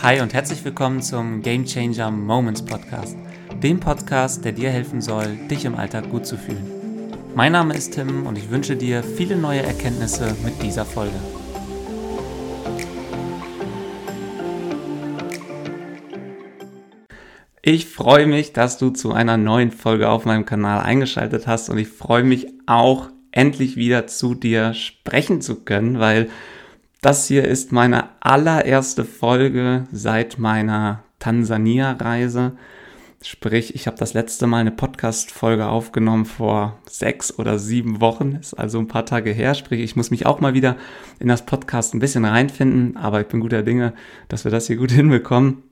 Hi und herzlich willkommen zum Game Changer Moments Podcast, dem Podcast, der dir helfen soll, dich im Alltag gut zu fühlen. Mein Name ist Tim und ich wünsche dir viele neue Erkenntnisse mit dieser Folge. Ich freue mich, dass du zu einer neuen Folge auf meinem Kanal eingeschaltet hast und ich freue mich auch endlich wieder zu dir sprechen zu können, weil das hier ist meine allererste Folge seit meiner Tansania-Reise. Sprich, ich habe das letzte Mal eine Podcast-Folge aufgenommen vor sechs oder sieben Wochen, ist also ein paar Tage her. Sprich, ich muss mich auch mal wieder in das Podcast ein bisschen reinfinden, aber ich bin guter Dinge, dass wir das hier gut hinbekommen.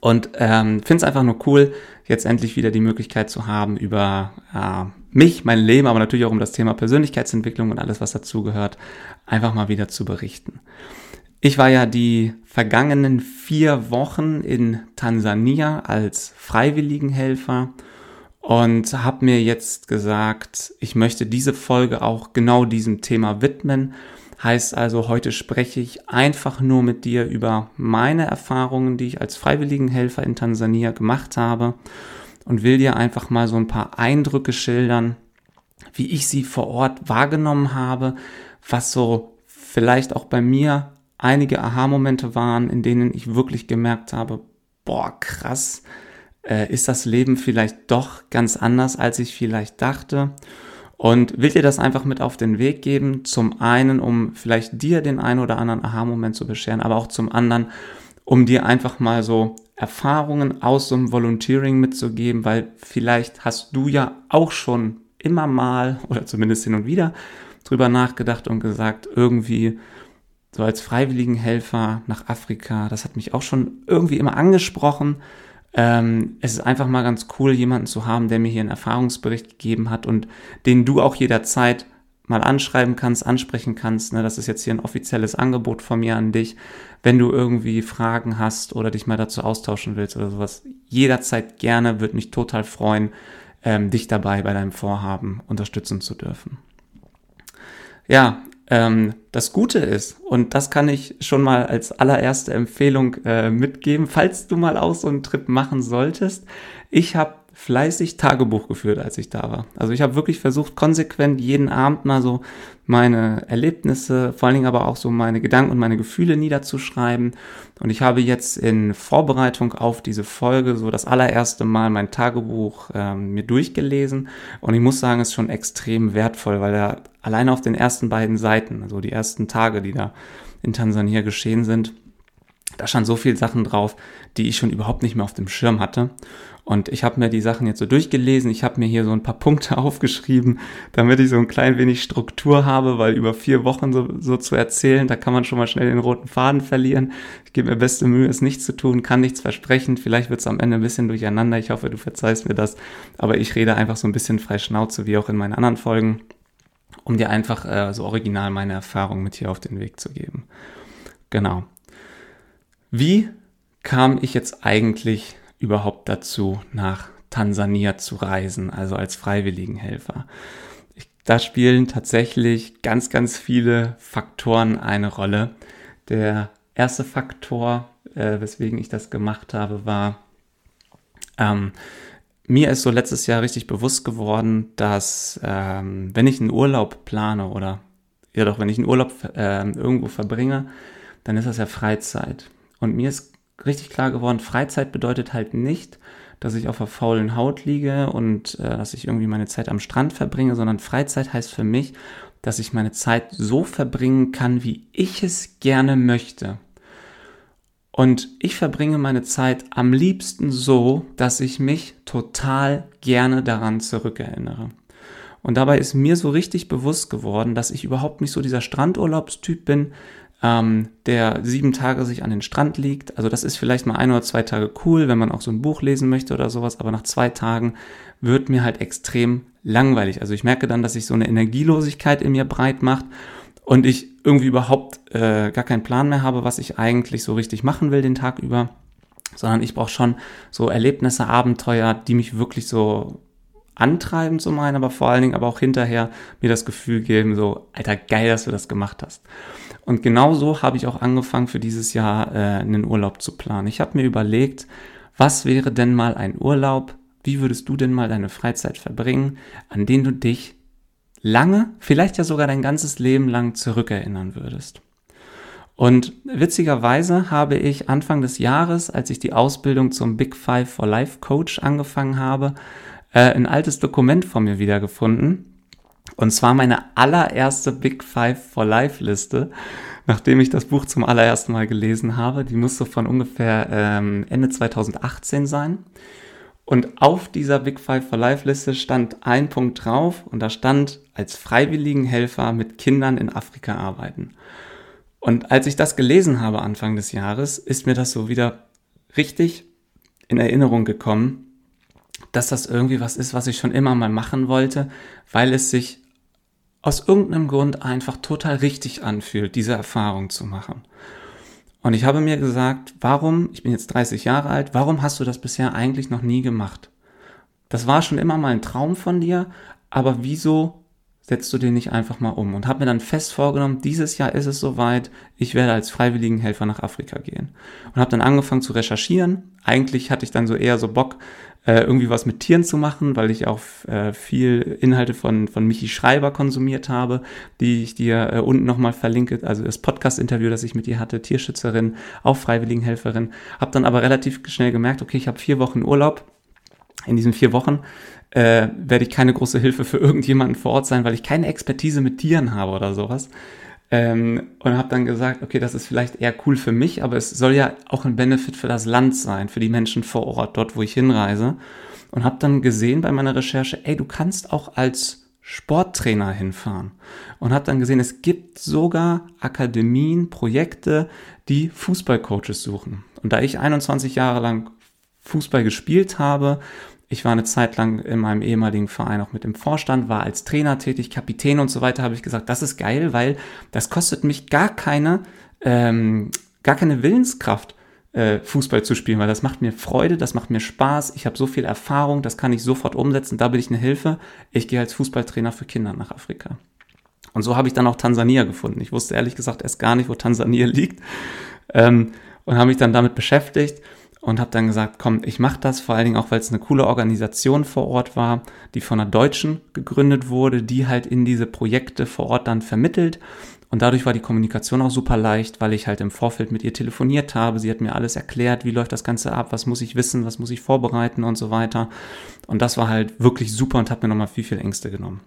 Und ähm, finde es einfach nur cool, jetzt endlich wieder die Möglichkeit zu haben, über äh, mich, mein Leben, aber natürlich auch um das Thema Persönlichkeitsentwicklung und alles, was dazugehört, einfach mal wieder zu berichten. Ich war ja die vergangenen vier Wochen in Tansania als Freiwilligenhelfer und habe mir jetzt gesagt, ich möchte diese Folge auch genau diesem Thema widmen Heißt also, heute spreche ich einfach nur mit dir über meine Erfahrungen, die ich als Freiwilligenhelfer in Tansania gemacht habe und will dir einfach mal so ein paar Eindrücke schildern, wie ich sie vor Ort wahrgenommen habe, was so vielleicht auch bei mir einige Aha-Momente waren, in denen ich wirklich gemerkt habe, boah, krass, äh, ist das Leben vielleicht doch ganz anders, als ich vielleicht dachte. Und will dir das einfach mit auf den Weg geben. Zum einen, um vielleicht dir den einen oder anderen Aha-Moment zu bescheren, aber auch zum anderen, um dir einfach mal so Erfahrungen aus so einem Volunteering mitzugeben, weil vielleicht hast du ja auch schon immer mal oder zumindest hin und wieder drüber nachgedacht und gesagt, irgendwie so als Freiwilligenhelfer nach Afrika, das hat mich auch schon irgendwie immer angesprochen. Ähm, es ist einfach mal ganz cool, jemanden zu haben, der mir hier einen Erfahrungsbericht gegeben hat und den du auch jederzeit mal anschreiben kannst, ansprechen kannst. Ne? Das ist jetzt hier ein offizielles Angebot von mir an dich. Wenn du irgendwie Fragen hast oder dich mal dazu austauschen willst oder sowas, jederzeit gerne, würde mich total freuen, ähm, dich dabei bei deinem Vorhaben unterstützen zu dürfen. Ja, ähm, das Gute ist, und das kann ich schon mal als allererste Empfehlung äh, mitgeben, falls du mal auch so einen Trip machen solltest, ich habe fleißig Tagebuch geführt, als ich da war. Also ich habe wirklich versucht, konsequent jeden Abend mal so meine Erlebnisse, vor allen Dingen aber auch so meine Gedanken und meine Gefühle niederzuschreiben. Und ich habe jetzt in Vorbereitung auf diese Folge so das allererste Mal mein Tagebuch ähm, mir durchgelesen. Und ich muss sagen, es ist schon extrem wertvoll, weil da alleine auf den ersten beiden Seiten, also die ersten Tage, die da in Tansania geschehen sind, da stand so viel Sachen drauf, die ich schon überhaupt nicht mehr auf dem Schirm hatte. Und ich habe mir die Sachen jetzt so durchgelesen. Ich habe mir hier so ein paar Punkte aufgeschrieben, damit ich so ein klein wenig Struktur habe, weil über vier Wochen so, so zu erzählen, da kann man schon mal schnell den roten Faden verlieren. Ich gebe mir beste Mühe, es nicht zu tun, kann nichts versprechen. Vielleicht wird es am Ende ein bisschen durcheinander. Ich hoffe, du verzeihst mir das. Aber ich rede einfach so ein bisschen frei Schnauze, wie auch in meinen anderen Folgen, um dir einfach äh, so original meine Erfahrungen mit hier auf den Weg zu geben. Genau. Wie kam ich jetzt eigentlich überhaupt dazu, nach Tansania zu reisen, also als Freiwilligenhelfer? Ich, da spielen tatsächlich ganz, ganz viele Faktoren eine Rolle. Der erste Faktor, äh, weswegen ich das gemacht habe, war, ähm, mir ist so letztes Jahr richtig bewusst geworden, dass ähm, wenn ich einen Urlaub plane oder ja doch, wenn ich einen Urlaub äh, irgendwo verbringe, dann ist das ja Freizeit. Und mir ist richtig klar geworden, Freizeit bedeutet halt nicht, dass ich auf der faulen Haut liege und äh, dass ich irgendwie meine Zeit am Strand verbringe, sondern Freizeit heißt für mich, dass ich meine Zeit so verbringen kann, wie ich es gerne möchte. Und ich verbringe meine Zeit am liebsten so, dass ich mich total gerne daran zurückerinnere. Und dabei ist mir so richtig bewusst geworden, dass ich überhaupt nicht so dieser Strandurlaubstyp bin, ähm, der sieben Tage sich an den Strand liegt. Also das ist vielleicht mal ein oder zwei Tage cool, wenn man auch so ein Buch lesen möchte oder sowas, aber nach zwei Tagen wird mir halt extrem langweilig. Also ich merke dann, dass sich so eine Energielosigkeit in mir breit macht und ich irgendwie überhaupt äh, gar keinen Plan mehr habe, was ich eigentlich so richtig machen will den Tag über, sondern ich brauche schon so Erlebnisse, Abenteuer, die mich wirklich so antreiben zu meinen, aber vor allen Dingen aber auch hinterher mir das Gefühl geben, so, alter, geil, dass du das gemacht hast. Und genauso habe ich auch angefangen, für dieses Jahr äh, einen Urlaub zu planen. Ich habe mir überlegt, was wäre denn mal ein Urlaub? Wie würdest du denn mal deine Freizeit verbringen, an den du dich lange, vielleicht ja sogar dein ganzes Leben lang zurückerinnern würdest? Und witzigerweise habe ich Anfang des Jahres, als ich die Ausbildung zum Big Five for Life Coach angefangen habe, äh, ein altes Dokument von mir wiedergefunden. Und zwar meine allererste Big Five for Life Liste, nachdem ich das Buch zum allerersten Mal gelesen habe. Die musste von ungefähr ähm, Ende 2018 sein. Und auf dieser Big Five for Life Liste stand ein Punkt drauf und da stand als Freiwilligenhelfer mit Kindern in Afrika arbeiten. Und als ich das gelesen habe Anfang des Jahres, ist mir das so wieder richtig in Erinnerung gekommen, dass das irgendwie was ist, was ich schon immer mal machen wollte, weil es sich aus irgendeinem Grund einfach total richtig anfühlt, diese Erfahrung zu machen. Und ich habe mir gesagt, warum, ich bin jetzt 30 Jahre alt, warum hast du das bisher eigentlich noch nie gemacht? Das war schon immer mal ein Traum von dir, aber wieso setzt du den nicht einfach mal um und habe mir dann fest vorgenommen, dieses Jahr ist es soweit, ich werde als Freiwilligenhelfer nach Afrika gehen. Und habe dann angefangen zu recherchieren. Eigentlich hatte ich dann so eher so Bock, äh, irgendwie was mit Tieren zu machen, weil ich auch äh, viel Inhalte von, von Michi Schreiber konsumiert habe, die ich dir äh, unten nochmal verlinke, also das Podcast-Interview, das ich mit ihr hatte, Tierschützerin, auch Freiwilligenhelferin. Habe dann aber relativ schnell gemerkt, okay, ich habe vier Wochen Urlaub. In diesen vier Wochen äh, werde ich keine große Hilfe für irgendjemanden vor Ort sein, weil ich keine Expertise mit Tieren habe oder sowas. Ähm, und habe dann gesagt, okay, das ist vielleicht eher cool für mich, aber es soll ja auch ein Benefit für das Land sein, für die Menschen vor Ort, dort, wo ich hinreise. Und habe dann gesehen bei meiner Recherche, ey, du kannst auch als Sporttrainer hinfahren. Und habe dann gesehen, es gibt sogar Akademien, Projekte, die Fußballcoaches suchen. Und da ich 21 Jahre lang Fußball gespielt habe, ich war eine Zeit lang in meinem ehemaligen Verein auch mit dem Vorstand, war als Trainer tätig, Kapitän und so weiter, habe ich gesagt, das ist geil, weil das kostet mich gar keine, ähm, gar keine Willenskraft, äh, Fußball zu spielen, weil das macht mir Freude, das macht mir Spaß, ich habe so viel Erfahrung, das kann ich sofort umsetzen, da bin ich eine Hilfe. Ich gehe als Fußballtrainer für Kinder nach Afrika. Und so habe ich dann auch Tansania gefunden. Ich wusste ehrlich gesagt erst gar nicht, wo Tansania liegt ähm, und habe mich dann damit beschäftigt und habe dann gesagt, komm, ich mache das, vor allen Dingen auch, weil es eine coole Organisation vor Ort war, die von einer Deutschen gegründet wurde, die halt in diese Projekte vor Ort dann vermittelt. Und dadurch war die Kommunikation auch super leicht, weil ich halt im Vorfeld mit ihr telefoniert habe. Sie hat mir alles erklärt, wie läuft das Ganze ab, was muss ich wissen, was muss ich vorbereiten und so weiter. Und das war halt wirklich super und hat mir nochmal viel, viel Ängste genommen.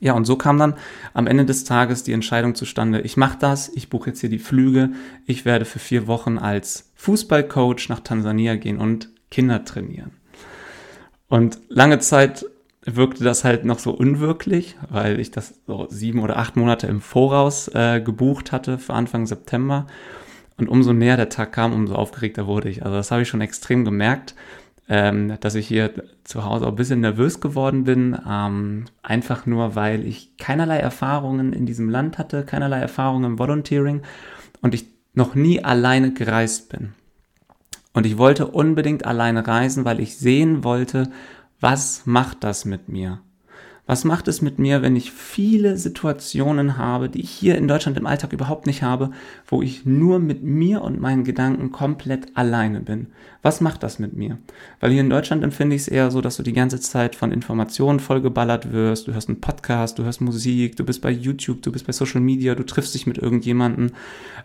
Ja, und so kam dann am Ende des Tages die Entscheidung zustande, ich mache das, ich buche jetzt hier die Flüge, ich werde für vier Wochen als Fußballcoach nach Tansania gehen und Kinder trainieren. Und lange Zeit wirkte das halt noch so unwirklich, weil ich das so sieben oder acht Monate im Voraus äh, gebucht hatte für Anfang September. Und umso näher der Tag kam, umso aufgeregter wurde ich. Also das habe ich schon extrem gemerkt ähm, dass ich hier zu Hause auch ein bisschen nervös geworden bin, ähm, einfach nur, weil ich keinerlei Erfahrungen in diesem Land hatte, keinerlei Erfahrungen im Volunteering und ich noch nie alleine gereist bin. Und ich wollte unbedingt alleine reisen, weil ich sehen wollte, was macht das mit mir? Was macht es mit mir, wenn ich viele Situationen habe, die ich hier in Deutschland im Alltag überhaupt nicht habe, wo ich nur mit mir und meinen Gedanken komplett alleine bin? Was macht das mit mir? Weil hier in Deutschland empfinde ich es eher so, dass du die ganze Zeit von Informationen vollgeballert wirst. Du hörst einen Podcast, du hörst Musik, du bist bei YouTube, du bist bei Social Media, du triffst dich mit irgendjemandem.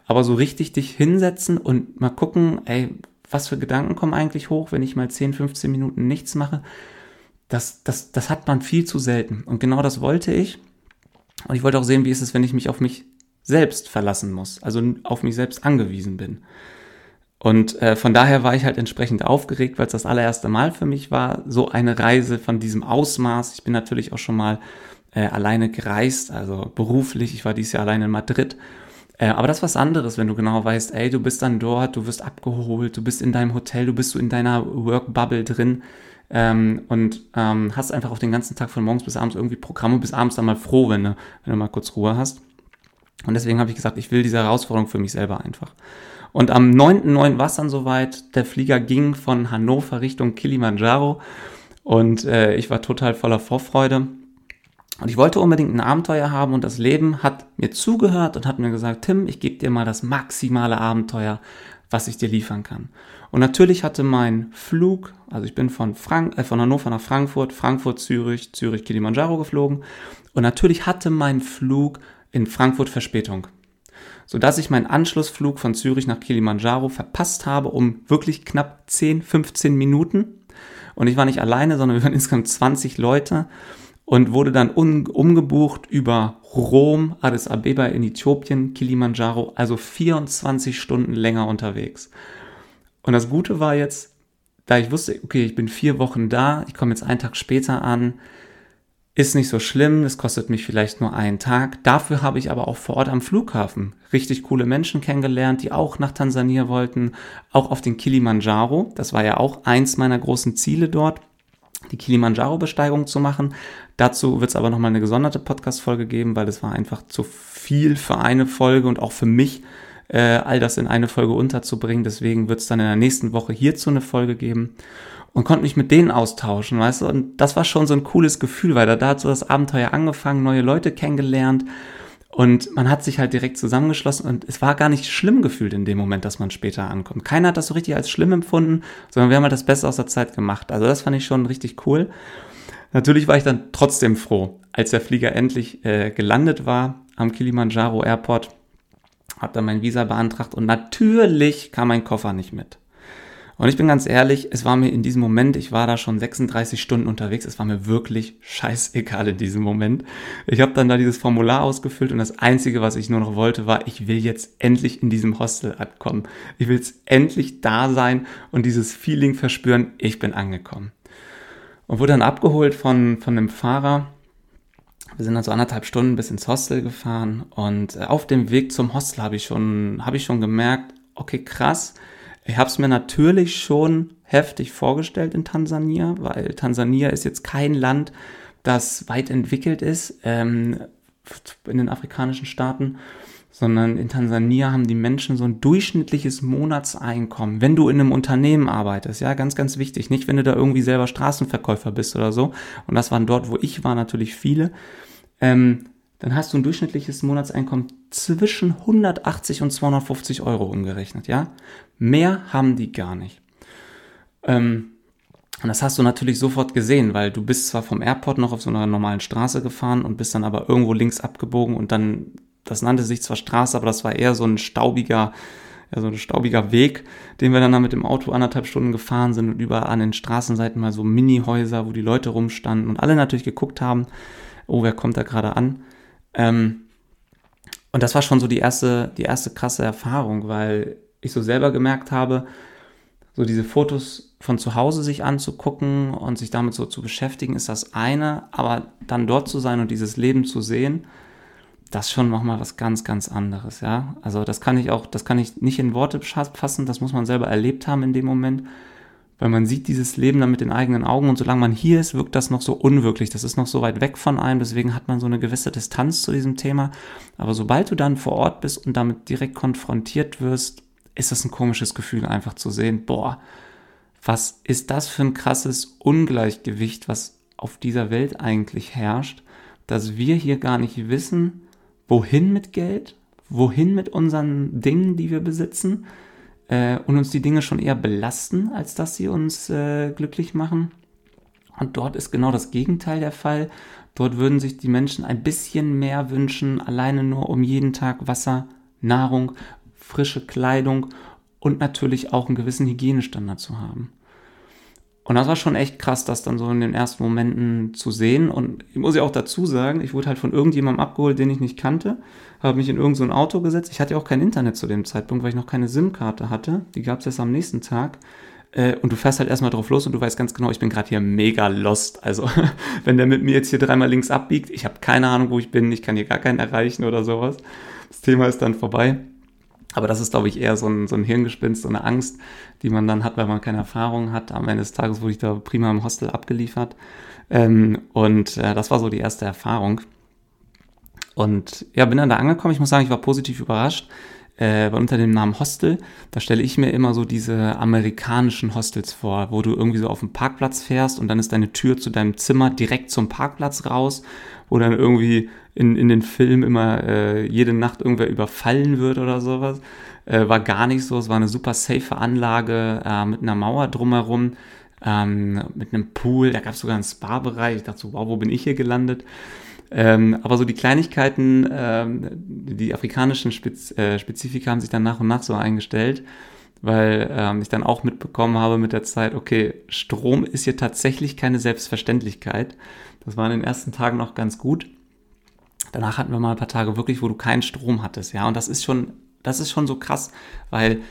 Aber so richtig dich hinsetzen und mal gucken, ey, was für Gedanken kommen eigentlich hoch, wenn ich mal 10, 15 Minuten nichts mache? Das, das, das hat man viel zu selten. Und genau das wollte ich. Und ich wollte auch sehen, wie ist es, wenn ich mich auf mich selbst verlassen muss, also auf mich selbst angewiesen bin. Und äh, von daher war ich halt entsprechend aufgeregt, weil es das allererste Mal für mich war, so eine Reise von diesem Ausmaß. Ich bin natürlich auch schon mal äh, alleine gereist, also beruflich. Ich war dieses Jahr alleine in Madrid. Äh, aber das ist was anderes, wenn du genau weißt, ey, du bist dann dort, du wirst abgeholt, du bist in deinem Hotel, du bist so in deiner Work-Bubble drin ähm, und ähm, hast einfach auch den ganzen Tag von morgens bis abends irgendwie Programme, bis abends dann mal froh, wenn du, wenn du mal kurz Ruhe hast. Und deswegen habe ich gesagt, ich will diese Herausforderung für mich selber einfach. Und am 9.9. war es dann soweit. Der Flieger ging von Hannover Richtung Kilimanjaro. Und äh, ich war total voller Vorfreude. Und ich wollte unbedingt ein Abenteuer haben und das Leben hat mir zugehört und hat mir gesagt, Tim, ich gebe dir mal das maximale Abenteuer, was ich dir liefern kann. Und natürlich hatte mein Flug, also ich bin von, Frank äh, von Hannover nach Frankfurt, Frankfurt, Zürich, Zürich, Kilimanjaro geflogen. Und natürlich hatte mein Flug in Frankfurt Verspätung. Sodass ich meinen Anschlussflug von Zürich nach Kilimanjaro verpasst habe um wirklich knapp 10, 15 Minuten. Und ich war nicht alleine, sondern wir waren insgesamt 20 Leute und wurde dann umgebucht über Rom, Addis Abeba in Äthiopien, Kilimanjaro, also 24 Stunden länger unterwegs. Und das Gute war jetzt, da ich wusste, okay, ich bin vier Wochen da, ich komme jetzt einen Tag später an, ist nicht so schlimm, es kostet mich vielleicht nur einen Tag. Dafür habe ich aber auch vor Ort am Flughafen richtig coole Menschen kennengelernt, die auch nach Tansania wollten, auch auf den Kilimanjaro. Das war ja auch eins meiner großen Ziele dort die Kilimanjaro-Besteigung zu machen. Dazu wird es aber nochmal eine gesonderte Podcast-Folge geben, weil es war einfach zu viel für eine Folge und auch für mich, äh, all das in eine Folge unterzubringen. Deswegen wird es dann in der nächsten Woche hierzu eine Folge geben und konnte mich mit denen austauschen, weißt du? Und das war schon so ein cooles Gefühl, weil da, da hat so das Abenteuer angefangen, neue Leute kennengelernt und man hat sich halt direkt zusammengeschlossen und es war gar nicht schlimm gefühlt in dem Moment, dass man später ankommt. Keiner hat das so richtig als schlimm empfunden, sondern wir haben halt das Beste aus der Zeit gemacht. Also das fand ich schon richtig cool. Natürlich war ich dann trotzdem froh, als der Flieger endlich äh, gelandet war am Kilimanjaro Airport. Hab dann mein Visa beantragt und natürlich kam mein Koffer nicht mit. Und ich bin ganz ehrlich, es war mir in diesem Moment, ich war da schon 36 Stunden unterwegs, es war mir wirklich scheißegal in diesem Moment. Ich habe dann da dieses Formular ausgefüllt und das Einzige, was ich nur noch wollte, war, ich will jetzt endlich in diesem Hostel ankommen. Ich will jetzt endlich da sein und dieses Feeling verspüren, ich bin angekommen. Und wurde dann abgeholt von, von einem Fahrer, wir sind dann so anderthalb Stunden bis ins Hostel gefahren und äh, auf dem Weg zum Hostel habe ich schon, habe ich schon gemerkt, okay, krass, ich habe es mir natürlich schon heftig vorgestellt in Tansania, weil Tansania ist jetzt kein Land, das weit entwickelt ist ähm, in den afrikanischen Staaten, sondern in Tansania haben die Menschen so ein durchschnittliches Monatseinkommen, wenn du in einem Unternehmen arbeitest, ja, ganz, ganz wichtig, nicht wenn du da irgendwie selber Straßenverkäufer bist oder so, und das waren dort, wo ich war, natürlich viele, ähm, dann hast du ein durchschnittliches Monatseinkommen zwischen 180 und 250 Euro umgerechnet, ja. Mehr haben die gar nicht. Ähm, und das hast du natürlich sofort gesehen, weil du bist zwar vom Airport noch auf so einer normalen Straße gefahren und bist dann aber irgendwo links abgebogen und dann, das nannte sich zwar Straße, aber das war eher so ein staubiger, ja, so ein staubiger Weg, den wir dann da mit dem Auto anderthalb Stunden gefahren sind und überall an den Straßenseiten mal so Mini-Häuser, wo die Leute rumstanden und alle natürlich geguckt haben, oh, wer kommt da gerade an? Ähm, und das war schon so die erste, die erste krasse Erfahrung, weil ich so selber gemerkt habe, so diese Fotos von zu Hause sich anzugucken und sich damit so zu beschäftigen, ist das eine, aber dann dort zu sein und dieses Leben zu sehen, das ist schon nochmal was ganz, ganz anderes, ja. Also das kann ich auch, das kann ich nicht in Worte fassen, das muss man selber erlebt haben in dem Moment weil man sieht dieses Leben dann mit den eigenen Augen und solange man hier ist, wirkt das noch so unwirklich. Das ist noch so weit weg von einem, deswegen hat man so eine gewisse Distanz zu diesem Thema. Aber sobald du dann vor Ort bist und damit direkt konfrontiert wirst, ist das ein komisches Gefühl, einfach zu sehen, boah, was ist das für ein krasses Ungleichgewicht, was auf dieser Welt eigentlich herrscht, dass wir hier gar nicht wissen, wohin mit Geld, wohin mit unseren Dingen, die wir besitzen, äh, und uns die Dinge schon eher belasten, als dass sie uns äh, glücklich machen. Und dort ist genau das Gegenteil der Fall. Dort würden sich die Menschen ein bisschen mehr wünschen, alleine nur um jeden Tag Wasser, Nahrung, frische Kleidung und natürlich auch einen gewissen Hygienestandard zu haben. Und das war schon echt krass, das dann so in den ersten Momenten zu sehen. Und ich muss ja auch dazu sagen, ich wurde halt von irgendjemandem abgeholt, den ich nicht kannte, habe mich in irgendein so Auto gesetzt. Ich hatte ja auch kein Internet zu dem Zeitpunkt, weil ich noch keine SIM-Karte hatte. Die gab es erst am nächsten Tag. Äh, und du fährst halt erstmal drauf los und du weißt ganz genau, ich bin gerade hier mega lost. Also, wenn der mit mir jetzt hier dreimal links abbiegt, ich habe keine Ahnung, wo ich bin, ich kann hier gar keinen erreichen oder sowas. Das Thema ist dann vorbei. Aber das ist, glaube ich, eher so ein, so ein Hirngespinst, so eine Angst, die man dann hat, weil man keine Erfahrung hat. Am Ende des Tages wurde ich da prima im Hostel abgeliefert. Ähm, und äh, das war so die erste Erfahrung. Und ja, bin dann da angekommen. Ich muss sagen, ich war positiv überrascht. äh, unter dem Namen Hostel, da stelle ich mir immer so diese amerikanischen Hostels vor, wo du irgendwie so auf dem Parkplatz fährst und dann ist deine Tür zu deinem Zimmer direkt zum Parkplatz raus, wo dann irgendwie in, in den Filmen immer äh, jede Nacht irgendwer überfallen wird oder sowas. Äh, war gar nicht so, es war eine super safe Anlage äh, mit einer Mauer drumherum, ähm, mit einem Pool, da gab es sogar einen Spa-Bereich. Ich dachte so, wow, wo bin ich hier gelandet? Ähm, aber so die Kleinigkeiten, ähm, die afrikanischen Spez äh, Spezifika haben sich dann nach und nach so eingestellt, weil ähm, ich dann auch mitbekommen habe mit der Zeit, okay, Strom ist hier tatsächlich keine Selbstverständlichkeit. Das war in den ersten Tagen noch ganz gut. Danach hatten wir mal ein paar Tage wirklich, wo du keinen Strom hattest, ja. Und das ist schon, das ist schon so krass, weil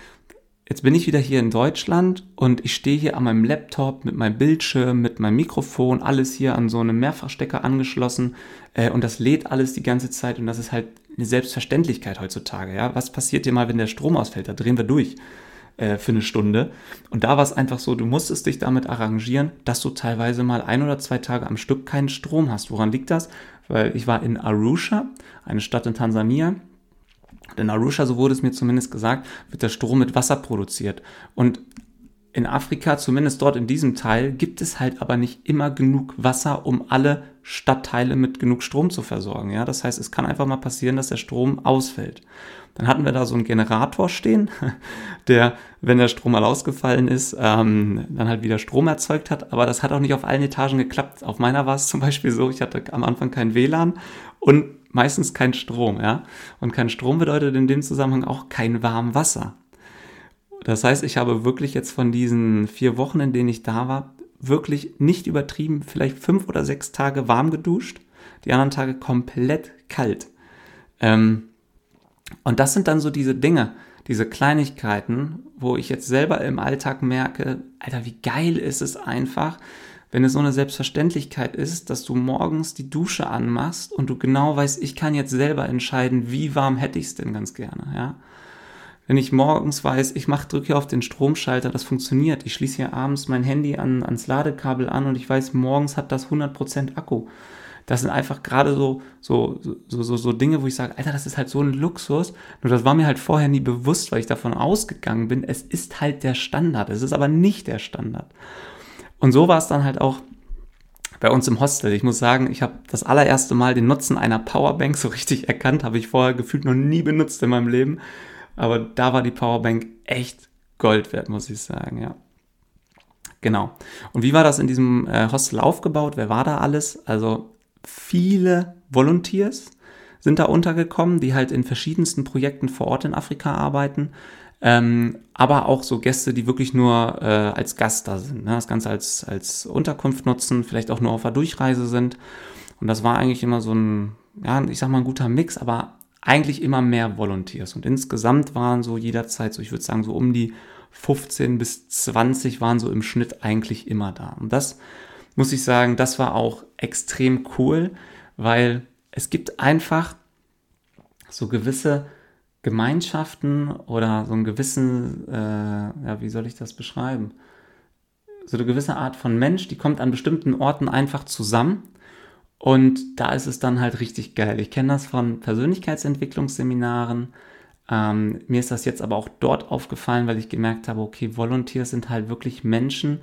Jetzt bin ich wieder hier in Deutschland und ich stehe hier an meinem Laptop mit meinem Bildschirm, mit meinem Mikrofon, alles hier an so einem Mehrfachstecker angeschlossen äh, und das lädt alles die ganze Zeit und das ist halt eine Selbstverständlichkeit heutzutage. Ja? Was passiert dir mal, wenn der Strom ausfällt? Da drehen wir durch äh, für eine Stunde. Und da war es einfach so, du musstest dich damit arrangieren, dass du teilweise mal ein oder zwei Tage am Stück keinen Strom hast. Woran liegt das? Weil ich war in Arusha, eine Stadt in Tansania, in Arusha, so wurde es mir zumindest gesagt, wird der Strom mit Wasser produziert. Und in Afrika, zumindest dort in diesem Teil, gibt es halt aber nicht immer genug Wasser, um alle Stadtteile mit genug Strom zu versorgen. Ja, das heißt, es kann einfach mal passieren, dass der Strom ausfällt. Dann hatten wir da so einen Generator stehen, der, wenn der Strom mal ausgefallen ist, ähm, dann halt wieder Strom erzeugt hat. Aber das hat auch nicht auf allen Etagen geklappt. Auf meiner war es zum Beispiel so, ich hatte am Anfang kein WLAN und meistens kein Strom, ja. Und kein Strom bedeutet in dem Zusammenhang auch kein warmes Wasser. Das heißt, ich habe wirklich jetzt von diesen vier Wochen, in denen ich da war, wirklich nicht übertrieben, vielleicht fünf oder sechs Tage warm geduscht, die anderen Tage komplett kalt. Ähm, und das sind dann so diese Dinge, diese Kleinigkeiten, wo ich jetzt selber im Alltag merke, Alter, wie geil ist es einfach, wenn es so eine Selbstverständlichkeit ist, dass du morgens die Dusche anmachst und du genau weißt, ich kann jetzt selber entscheiden, wie warm hätte ich es denn ganz gerne, ja. Wenn ich morgens weiß, ich mach, drücke auf den Stromschalter, das funktioniert. Ich schließe hier abends mein Handy an, ans Ladekabel an und ich weiß, morgens hat das 100% Akku. Das sind einfach gerade so, so, so, so, so Dinge, wo ich sage, Alter, das ist halt so ein Luxus. Nur das war mir halt vorher nie bewusst, weil ich davon ausgegangen bin, es ist halt der Standard. Es ist aber nicht der Standard. Und so war es dann halt auch bei uns im Hostel. Ich muss sagen, ich habe das allererste Mal den Nutzen einer Powerbank so richtig erkannt, habe ich vorher gefühlt noch nie benutzt in meinem Leben. Aber da war die Powerbank echt Gold wert, muss ich sagen, ja. Genau. Und wie war das in diesem äh, Hostel aufgebaut? Wer war da alles? Also viele Volunteers sind da untergekommen, die halt in verschiedensten Projekten vor Ort in Afrika arbeiten. Ähm, aber auch so Gäste, die wirklich nur äh, als Gast da sind, ne? das Ganze als, als Unterkunft nutzen, vielleicht auch nur auf der Durchreise sind. Und das war eigentlich immer so ein, ja, ich sag mal, ein guter Mix, aber eigentlich immer mehr Volunteers. Und insgesamt waren so jederzeit, so ich würde sagen, so um die 15 bis 20 waren so im Schnitt eigentlich immer da. Und das muss ich sagen, das war auch extrem cool, weil es gibt einfach so gewisse Gemeinschaften oder so einen gewissen, äh, ja, wie soll ich das beschreiben? So eine gewisse Art von Mensch, die kommt an bestimmten Orten einfach zusammen und da ist es dann halt richtig geil. Ich kenne das von Persönlichkeitsentwicklungsseminaren. Ähm, mir ist das jetzt aber auch dort aufgefallen, weil ich gemerkt habe, okay, Volunteers sind halt wirklich Menschen,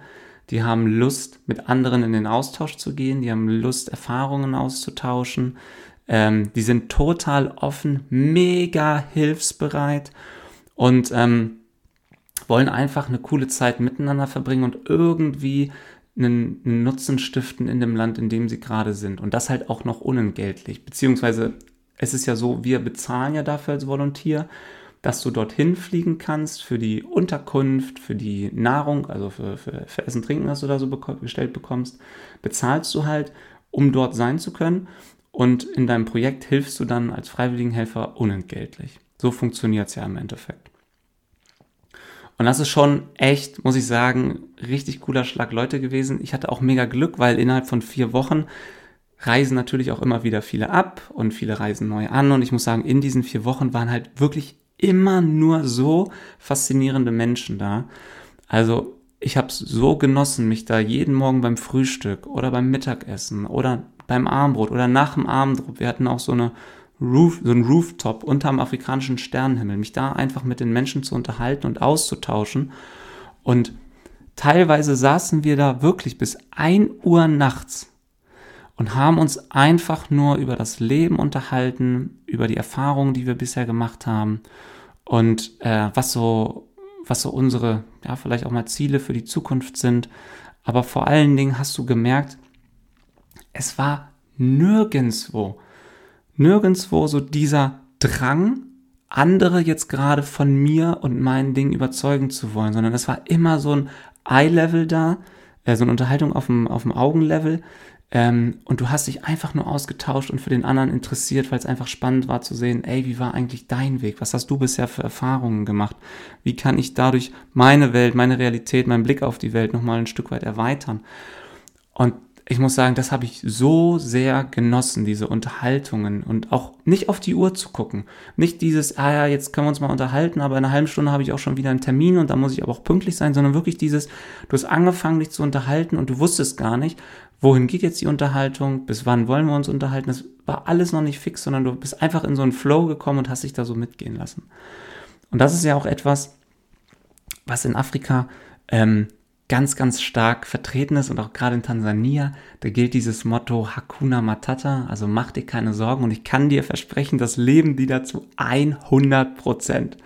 die haben Lust, mit anderen in den Austausch zu gehen, die haben Lust, Erfahrungen auszutauschen, ähm, die sind total offen, mega hilfsbereit und ähm, wollen einfach eine coole Zeit miteinander verbringen und irgendwie einen, Nutzen stiften in dem Land, in dem sie gerade sind. Und das halt auch noch unentgeltlich. Beziehungsweise es ist ja so, wir bezahlen ja dafür als Volontier, dass du dorthin fliegen kannst für die Unterkunft, für die Nahrung, also für, für, für Essen, Trinken, was du da so bestellt bekommst, bezahlst du halt, um dort sein zu können. Und in deinem Projekt hilfst du dann als Freiwilligenhelfer unentgeltlich. So funktioniert es ja im Endeffekt. Und das ist schon echt, muss ich sagen, richtig cooler Schlag Leute gewesen. Ich hatte auch mega Glück, weil innerhalb von vier Wochen reisen natürlich auch immer wieder viele ab und viele reisen neu an. Und ich muss sagen, in diesen vier Wochen waren halt wirklich immer nur so faszinierende Menschen da. Also ich habe es so genossen, mich da jeden Morgen beim Frühstück oder beim Mittagessen oder beim Armbrot oder nach dem Abendbrot. Wir hatten auch so eine, Roof, so ein Rooftop unterm afrikanischen Sternenhimmel, mich da einfach mit den Menschen zu unterhalten und auszutauschen. Und teilweise saßen wir da wirklich bis ein Uhr nachts und haben uns einfach nur über das Leben unterhalten, über die Erfahrungen, die wir bisher gemacht haben und äh, was so, was so unsere, ja, vielleicht auch mal Ziele für die Zukunft sind. Aber vor allen Dingen hast du gemerkt, es war nirgendswo nirgendwo so dieser Drang, andere jetzt gerade von mir und meinen Dingen überzeugen zu wollen, sondern es war immer so ein Eye-Level da, äh, so eine Unterhaltung auf dem, auf dem Augenlevel. Ähm, und du hast dich einfach nur ausgetauscht und für den anderen interessiert, weil es einfach spannend war zu sehen, ey, wie war eigentlich dein Weg? Was hast du bisher für Erfahrungen gemacht? Wie kann ich dadurch meine Welt, meine Realität, meinen Blick auf die Welt nochmal ein Stück weit erweitern? Und ich muss sagen, das habe ich so sehr genossen, diese Unterhaltungen und auch nicht auf die Uhr zu gucken. Nicht dieses, ah ja, jetzt können wir uns mal unterhalten, aber in einer halben Stunde habe ich auch schon wieder einen Termin und da muss ich aber auch pünktlich sein, sondern wirklich dieses, du hast angefangen, dich zu unterhalten und du wusstest gar nicht, wohin geht jetzt die Unterhaltung, bis wann wollen wir uns unterhalten. Das war alles noch nicht fix, sondern du bist einfach in so einen Flow gekommen und hast dich da so mitgehen lassen. Und das ist ja auch etwas, was in Afrika ähm, ganz, ganz stark vertreten ist und auch gerade in Tansania, da gilt dieses Motto Hakuna Matata, also mach dir keine Sorgen und ich kann dir versprechen, das leben die dazu 100 Prozent.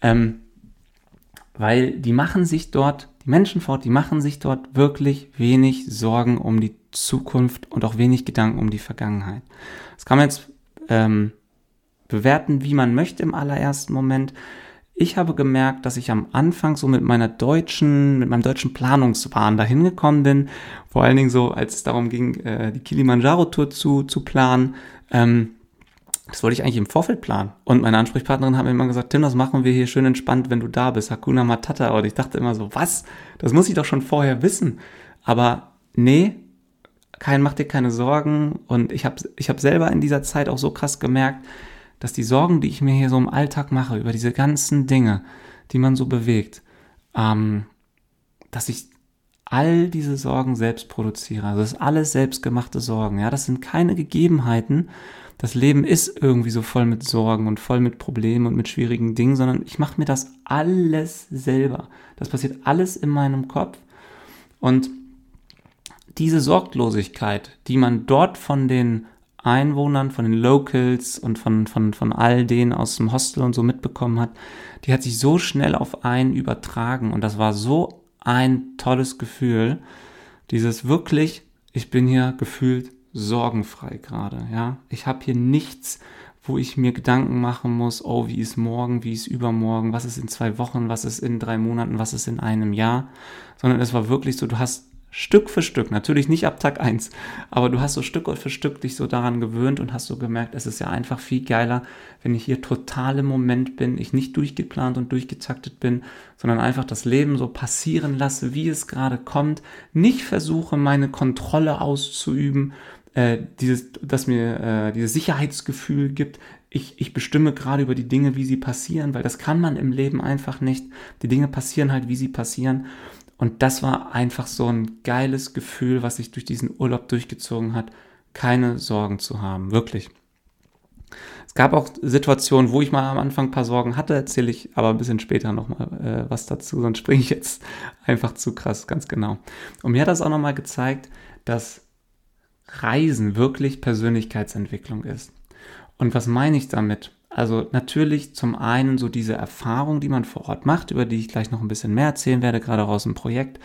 Ähm, weil die machen sich dort, die Menschen fort, die machen sich dort wirklich wenig Sorgen um die Zukunft und auch wenig Gedanken um die Vergangenheit. Das kann man jetzt ähm, bewerten, wie man möchte im allerersten Moment ich habe gemerkt, dass ich am Anfang so mit meiner deutschen, mit meinem deutschen Planungswahn dahin gekommen bin. Vor allen Dingen so, als es darum ging, äh, die Kilimanjaro-Tour zu, zu planen. Ähm, das wollte ich eigentlich im Vorfeld planen. Und meine Ansprechpartnerin hat mir immer gesagt, Tim, das machen wir hier schön entspannt, wenn du da bist. Hakuna Matata. Und ich dachte immer so, was? Das muss ich doch schon vorher wissen. Aber nee, kein, mach dir keine Sorgen. Und ich habe ich hab selber in dieser Zeit auch so krass gemerkt, dass die Sorgen, die ich mir hier so im Alltag mache, über diese ganzen Dinge, die man so bewegt, ähm, dass ich all diese Sorgen selbst produziere. Also das ist alles selbstgemachte Sorgen. Ja, das sind keine Gegebenheiten. Das Leben ist irgendwie so voll mit Sorgen und voll mit Problemen und mit schwierigen Dingen, sondern ich mache mir das alles selber. Das passiert alles in meinem Kopf. Und diese Sorglosigkeit, die man dort von den Einwohnern, von den Locals und von, von, von all denen aus dem Hostel und so mitbekommen hat, die hat sich so schnell auf einen übertragen und das war so ein tolles Gefühl. Dieses wirklich, ich bin hier gefühlt sorgenfrei gerade, ja. Ich habe hier nichts, wo ich mir Gedanken machen muss, oh, wie ist morgen, wie ist übermorgen, was ist in zwei Wochen, was ist in drei Monaten, was ist in einem Jahr, sondern es war wirklich so, du hast Stück für Stück, natürlich nicht ab Tag 1, aber du hast so Stück für Stück dich so daran gewöhnt und hast so gemerkt, es ist ja einfach viel geiler, wenn ich hier total im Moment bin, ich nicht durchgeplant und durchgetaktet bin, sondern einfach das Leben so passieren lasse, wie es gerade kommt, nicht versuche, meine Kontrolle auszuüben, äh, dieses, dass mir äh, dieses Sicherheitsgefühl gibt, ich, ich bestimme gerade über die Dinge, wie sie passieren, weil das kann man im Leben einfach nicht. Die Dinge passieren halt, wie sie passieren. Und das war einfach so ein geiles Gefühl, was sich durch diesen Urlaub durchgezogen hat, keine Sorgen zu haben, wirklich. Es gab auch Situationen, wo ich mal am Anfang ein paar Sorgen hatte, erzähle ich aber ein bisschen später nochmal äh, was dazu, sonst springe ich jetzt einfach zu krass, ganz genau. Und mir hat das auch nochmal gezeigt, dass Reisen wirklich Persönlichkeitsentwicklung ist. Und was meine ich damit? Also natürlich zum einen so diese Erfahrung, die man vor Ort macht, über die ich gleich noch ein bisschen mehr erzählen werde, gerade aus dem Projekt.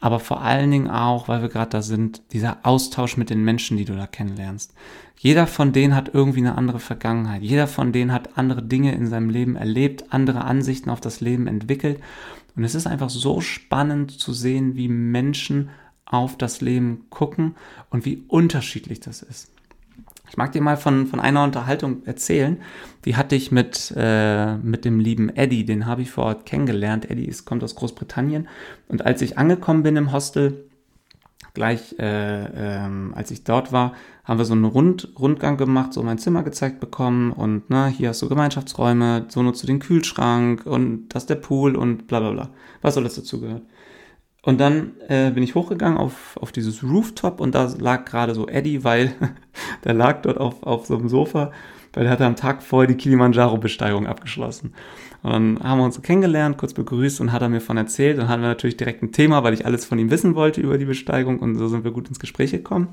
Aber vor allen Dingen auch, weil wir gerade da sind, dieser Austausch mit den Menschen, die du da kennenlernst. Jeder von denen hat irgendwie eine andere Vergangenheit. Jeder von denen hat andere Dinge in seinem Leben erlebt, andere Ansichten auf das Leben entwickelt. Und es ist einfach so spannend zu sehen, wie Menschen auf das Leben gucken und wie unterschiedlich das ist. Mag dir mal von, von einer Unterhaltung erzählen. Die hatte ich mit, äh, mit dem lieben Eddie, den habe ich vor Ort kennengelernt. Eddie ist, kommt aus Großbritannien. Und als ich angekommen bin im Hostel, gleich äh, ähm, als ich dort war, haben wir so einen Rund, Rundgang gemacht, so mein Zimmer gezeigt bekommen und na, ne, hier hast du Gemeinschaftsräume, so nutzt du den Kühlschrank und das ist der Pool und bla bla bla. Was soll das dazu gehört? Und dann äh, bin ich hochgegangen auf, auf dieses Rooftop und da lag gerade so Eddie, weil der lag dort auf, auf so einem Sofa weil er hatte am Tag vorher die Kilimanjaro-Besteigung abgeschlossen. Und dann haben wir uns kennengelernt, kurz begrüßt und hat er mir von erzählt. Und hatten wir natürlich direkt ein Thema, weil ich alles von ihm wissen wollte über die Besteigung und so sind wir gut ins Gespräch gekommen.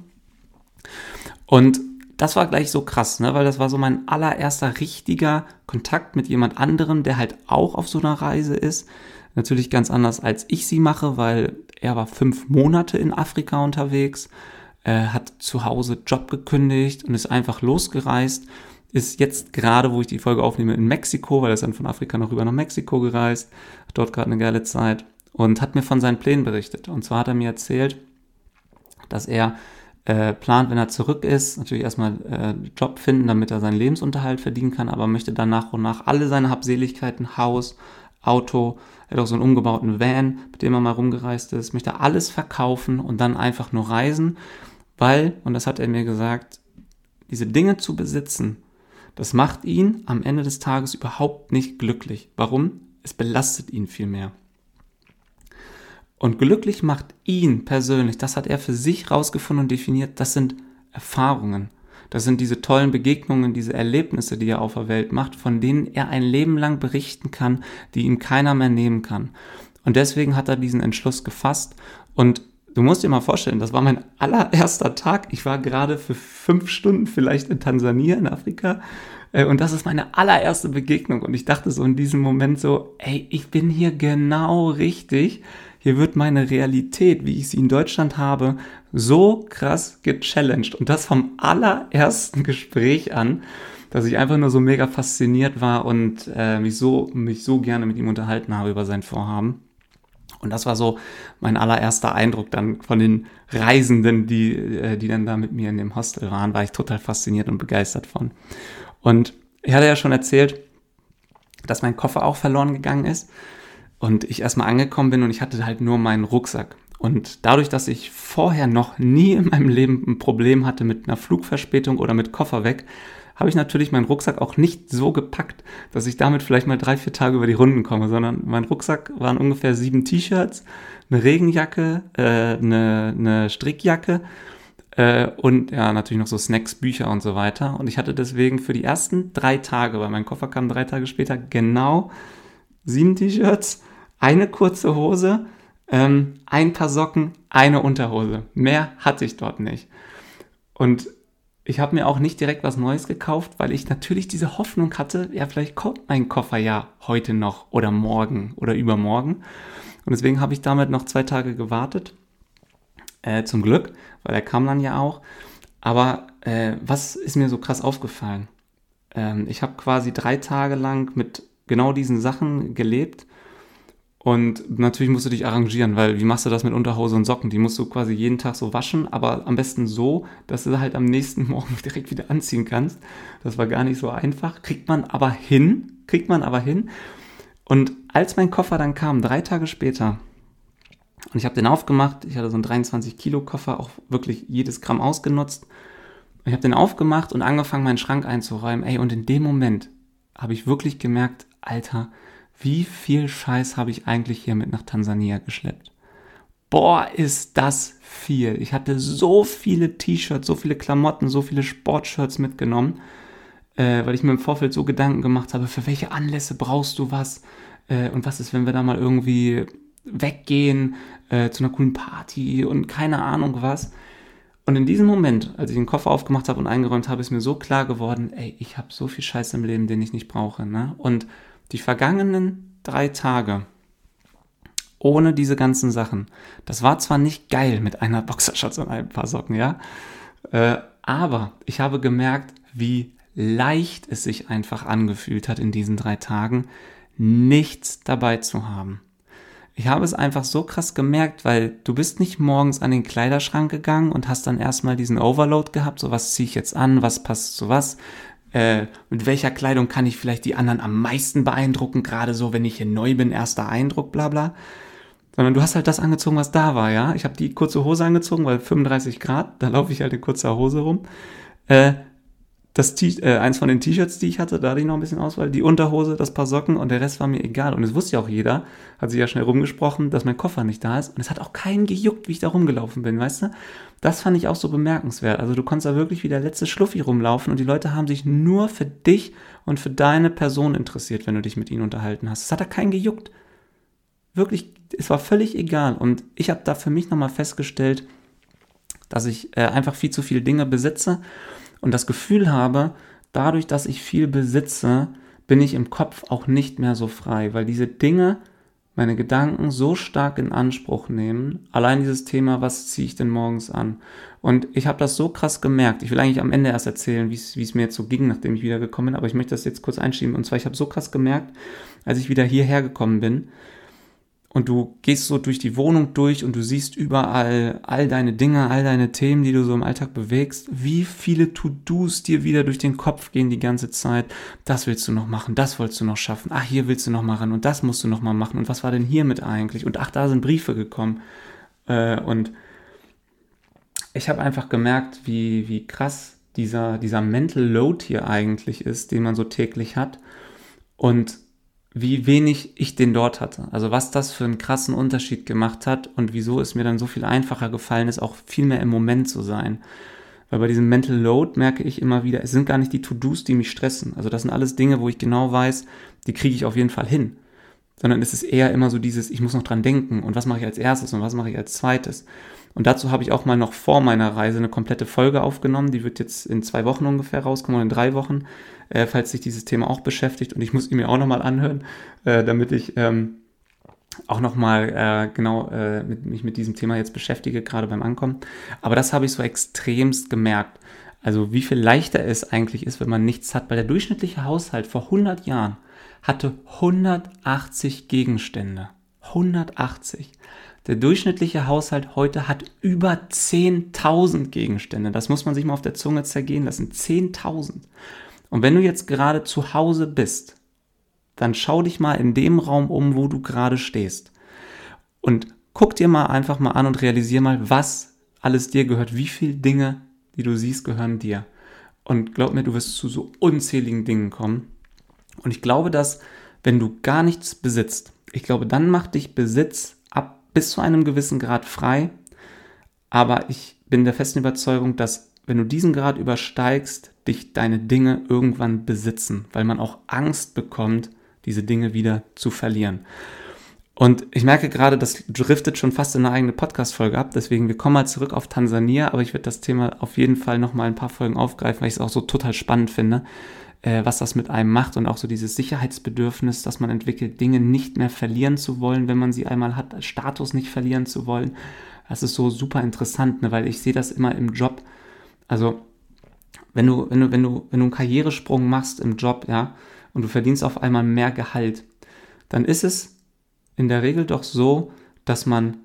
Und das war gleich so krass, ne? weil das war so mein allererster richtiger Kontakt mit jemand anderem, der halt auch auf so einer Reise ist. Natürlich ganz anders als ich sie mache, weil er war fünf Monate in Afrika unterwegs, äh, hat zu Hause Job gekündigt und ist einfach losgereist. Ist jetzt gerade, wo ich die Folge aufnehme, in Mexiko, weil er ist dann von Afrika noch rüber nach Mexiko gereist, hat dort gerade eine geile Zeit und hat mir von seinen Plänen berichtet. Und zwar hat er mir erzählt, dass er äh, plant, wenn er zurück ist, natürlich erstmal äh, Job finden, damit er seinen Lebensunterhalt verdienen kann, aber möchte dann nach und nach alle seine Habseligkeiten, Haus, Auto, er hat auch so einen umgebauten Van, mit dem er mal rumgereist ist, möchte alles verkaufen und dann einfach nur reisen, weil, und das hat er mir gesagt, diese Dinge zu besitzen, das macht ihn am Ende des Tages überhaupt nicht glücklich. Warum? Es belastet ihn viel mehr. Und glücklich macht ihn persönlich, das hat er für sich rausgefunden und definiert, das sind Erfahrungen. Das sind diese tollen Begegnungen, diese Erlebnisse, die er auf der Welt macht, von denen er ein Leben lang berichten kann, die ihm keiner mehr nehmen kann. Und deswegen hat er diesen Entschluss gefasst. Und du musst dir mal vorstellen, das war mein allererster Tag. Ich war gerade für fünf Stunden vielleicht in Tansania, in Afrika. Äh, und das ist meine allererste Begegnung. Und ich dachte so in diesem Moment so, ey, ich bin hier genau richtig hier wird meine Realität, wie ich sie in Deutschland habe, so krass gechallenged. Und das vom allerersten Gespräch an, dass ich einfach nur so mega fasziniert war und äh, mich, so, mich so gerne mit ihm unterhalten habe über sein Vorhaben. Und das war so mein allererster Eindruck dann von den Reisenden, die, äh, die dann da mit mir in dem Hostel waren, war ich total fasziniert und begeistert von. Und ich hatte ja schon erzählt, dass mein Koffer auch verloren gegangen ist. Und ich erstmal angekommen bin und ich hatte halt nur meinen Rucksack. Und dadurch, dass ich vorher noch nie in meinem Leben ein Problem hatte mit einer Flugverspätung oder mit Koffer weg, habe ich natürlich meinen Rucksack auch nicht so gepackt, dass ich damit vielleicht mal drei, vier Tage über die Runden komme, sondern mein Rucksack waren ungefähr sieben T-Shirts, eine Regenjacke, äh, eine, eine Strickjacke äh, und ja, natürlich noch so Snacks, Bücher und so weiter. Und ich hatte deswegen für die ersten drei Tage, weil mein Koffer kam drei Tage später, genau sieben T-Shirts, eine kurze Hose, ähm, ein paar Socken, eine Unterhose. Mehr hatte ich dort nicht. Und ich habe mir auch nicht direkt was Neues gekauft, weil ich natürlich diese Hoffnung hatte, ja, vielleicht kommt mein Koffer ja heute noch oder morgen oder übermorgen. Und deswegen habe ich damit noch zwei Tage gewartet. Äh, zum Glück, weil er kam dann ja auch. Aber äh, was ist mir so krass aufgefallen? Ähm, ich habe quasi drei Tage lang mit genau diesen Sachen gelebt. Und natürlich musst du dich arrangieren, weil wie machst du das mit Unterhose und Socken? Die musst du quasi jeden Tag so waschen, aber am besten so, dass du halt am nächsten Morgen direkt wieder anziehen kannst. Das war gar nicht so einfach. Kriegt man aber hin, kriegt man aber hin. Und als mein Koffer dann kam, drei Tage später, und ich habe den aufgemacht, ich hatte so einen 23 Kilo Koffer, auch wirklich jedes Gramm ausgenutzt. Ich habe den aufgemacht und angefangen, meinen Schrank einzuräumen. Ey, und in dem Moment habe ich wirklich gemerkt, Alter, wie viel Scheiß habe ich eigentlich hier mit nach Tansania geschleppt? Boah, ist das viel. Ich hatte so viele T-Shirts, so viele Klamotten, so viele Sportshirts mitgenommen, äh, weil ich mir im Vorfeld so Gedanken gemacht habe, für welche Anlässe brauchst du was? Äh, und was ist, wenn wir da mal irgendwie weggehen äh, zu einer coolen Party und keine Ahnung was. Und in diesem Moment, als ich den Koffer aufgemacht habe und eingeräumt habe, ist mir so klar geworden, ey, ich habe so viel Scheiß im Leben, den ich nicht brauche. Ne? Und die vergangenen drei Tage ohne diese ganzen Sachen, das war zwar nicht geil mit einer Boxershorts und ein paar Socken, ja, äh, aber ich habe gemerkt, wie leicht es sich einfach angefühlt hat in diesen drei Tagen, nichts dabei zu haben. Ich habe es einfach so krass gemerkt, weil du bist nicht morgens an den Kleiderschrank gegangen und hast dann erstmal diesen Overload gehabt, so was ziehe ich jetzt an, was passt zu was, äh, mit welcher Kleidung kann ich vielleicht die anderen am meisten beeindrucken, gerade so, wenn ich hier neu bin, erster Eindruck, bla bla. Sondern du hast halt das angezogen, was da war, ja. Ich habe die kurze Hose angezogen, weil 35 Grad, da laufe ich halt in kurzer Hose rum. Äh, das T äh, eins von den T-Shirts, die ich hatte, da hatte ich noch ein bisschen Auswahl, die Unterhose, das paar Socken und der Rest war mir egal. Und es wusste ja auch jeder, hat sich ja schnell rumgesprochen, dass mein Koffer nicht da ist. Und es hat auch keinen gejuckt, wie ich da rumgelaufen bin, weißt du? Das fand ich auch so bemerkenswert. Also du konntest da wirklich wie der letzte Schluffi rumlaufen und die Leute haben sich nur für dich und für deine Person interessiert, wenn du dich mit ihnen unterhalten hast. Es hat da keinen gejuckt. Wirklich, es war völlig egal. Und ich habe da für mich nochmal festgestellt, dass ich äh, einfach viel zu viele Dinge besitze und das Gefühl habe, dadurch, dass ich viel besitze, bin ich im Kopf auch nicht mehr so frei, weil diese Dinge meine Gedanken so stark in Anspruch nehmen. Allein dieses Thema, was ziehe ich denn morgens an? Und ich habe das so krass gemerkt. Ich will eigentlich am Ende erst erzählen, wie es mir jetzt so ging, nachdem ich wiedergekommen bin, aber ich möchte das jetzt kurz einschieben. Und zwar, ich habe so krass gemerkt, als ich wieder hierher gekommen bin, und du gehst so durch die Wohnung durch und du siehst überall all deine Dinge, all deine Themen, die du so im Alltag bewegst, wie viele To-Dos dir wieder durch den Kopf gehen die ganze Zeit. Das willst du noch machen, das wolltest du noch schaffen, ach, hier willst du noch mal ran und das musst du noch mal machen. Und was war denn hiermit eigentlich? Und ach, da sind Briefe gekommen. Äh, und ich habe einfach gemerkt, wie, wie krass dieser, dieser Mental Load hier eigentlich ist, den man so täglich hat. Und wie wenig ich den dort hatte. Also was das für einen krassen Unterschied gemacht hat und wieso es mir dann so viel einfacher gefallen ist, auch viel mehr im Moment zu sein. Weil bei diesem Mental Load merke ich immer wieder, es sind gar nicht die To-Dos, die mich stressen. Also das sind alles Dinge, wo ich genau weiß, die kriege ich auf jeden Fall hin. Sondern es ist eher immer so dieses, ich muss noch dran denken und was mache ich als erstes und was mache ich als zweites. Und dazu habe ich auch mal noch vor meiner Reise eine komplette Folge aufgenommen. Die wird jetzt in zwei Wochen ungefähr rauskommen oder in drei Wochen, äh, falls sich dieses Thema auch beschäftigt. Und ich muss ihn mir auch nochmal anhören, äh, damit ich ähm, auch nochmal äh, genau äh, mit, mich mit diesem Thema jetzt beschäftige, gerade beim Ankommen. Aber das habe ich so extremst gemerkt. Also wie viel leichter es eigentlich ist, wenn man nichts hat. Weil der durchschnittliche Haushalt vor 100 Jahren hatte 180 Gegenstände. 180. Der durchschnittliche Haushalt heute hat über 10.000 Gegenstände. Das muss man sich mal auf der Zunge zergehen lassen. 10.000. Und wenn du jetzt gerade zu Hause bist, dann schau dich mal in dem Raum um, wo du gerade stehst. Und guck dir mal einfach mal an und realisier mal, was alles dir gehört. Wie viele Dinge, die du siehst, gehören dir. Und glaub mir, du wirst zu so unzähligen Dingen kommen. Und ich glaube, dass, wenn du gar nichts besitzt, ich glaube, dann macht dich Besitz bis zu einem gewissen Grad frei, aber ich bin der festen Überzeugung, dass wenn du diesen Grad übersteigst, dich deine Dinge irgendwann besitzen, weil man auch Angst bekommt, diese Dinge wieder zu verlieren. Und ich merke gerade, das driftet schon fast in eine eigene Podcast-Folge ab. Deswegen, wir kommen mal zurück auf Tansania, aber ich werde das Thema auf jeden Fall nochmal ein paar Folgen aufgreifen, weil ich es auch so total spannend finde äh, was das mit einem macht und auch so dieses Sicherheitsbedürfnis, dass man entwickelt, Dinge nicht mehr verlieren zu wollen, wenn man sie einmal hat, Status nicht verlieren zu wollen. Das ist so super interessant, ne, weil ich sehe das immer im Job. Also, wenn du, wenn du, wenn du, wenn du einen Karrieresprung machst im Job, ja, und du verdienst auf einmal mehr Gehalt, dann ist es in der Regel doch so, dass man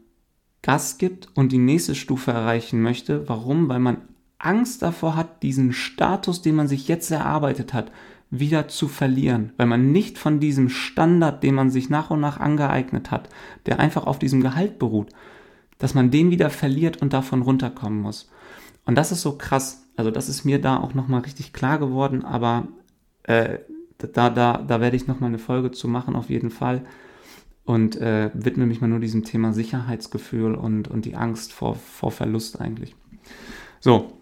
Gas gibt und die nächste Stufe erreichen möchte. Warum? Weil man Angst davor hat, diesen Status, den man sich jetzt erarbeitet hat, wieder zu verlieren, weil man nicht von diesem Standard, den man sich nach und nach angeeignet hat, der einfach auf diesem Gehalt beruht, dass man den wieder verliert und davon runterkommen muss. Und das ist so krass. Also das ist mir da auch nochmal richtig klar geworden, aber äh, da, da, da werde ich nochmal eine Folge zu machen, auf jeden Fall. Und äh, widme mich mal nur diesem Thema Sicherheitsgefühl und, und die Angst vor, vor Verlust eigentlich. So,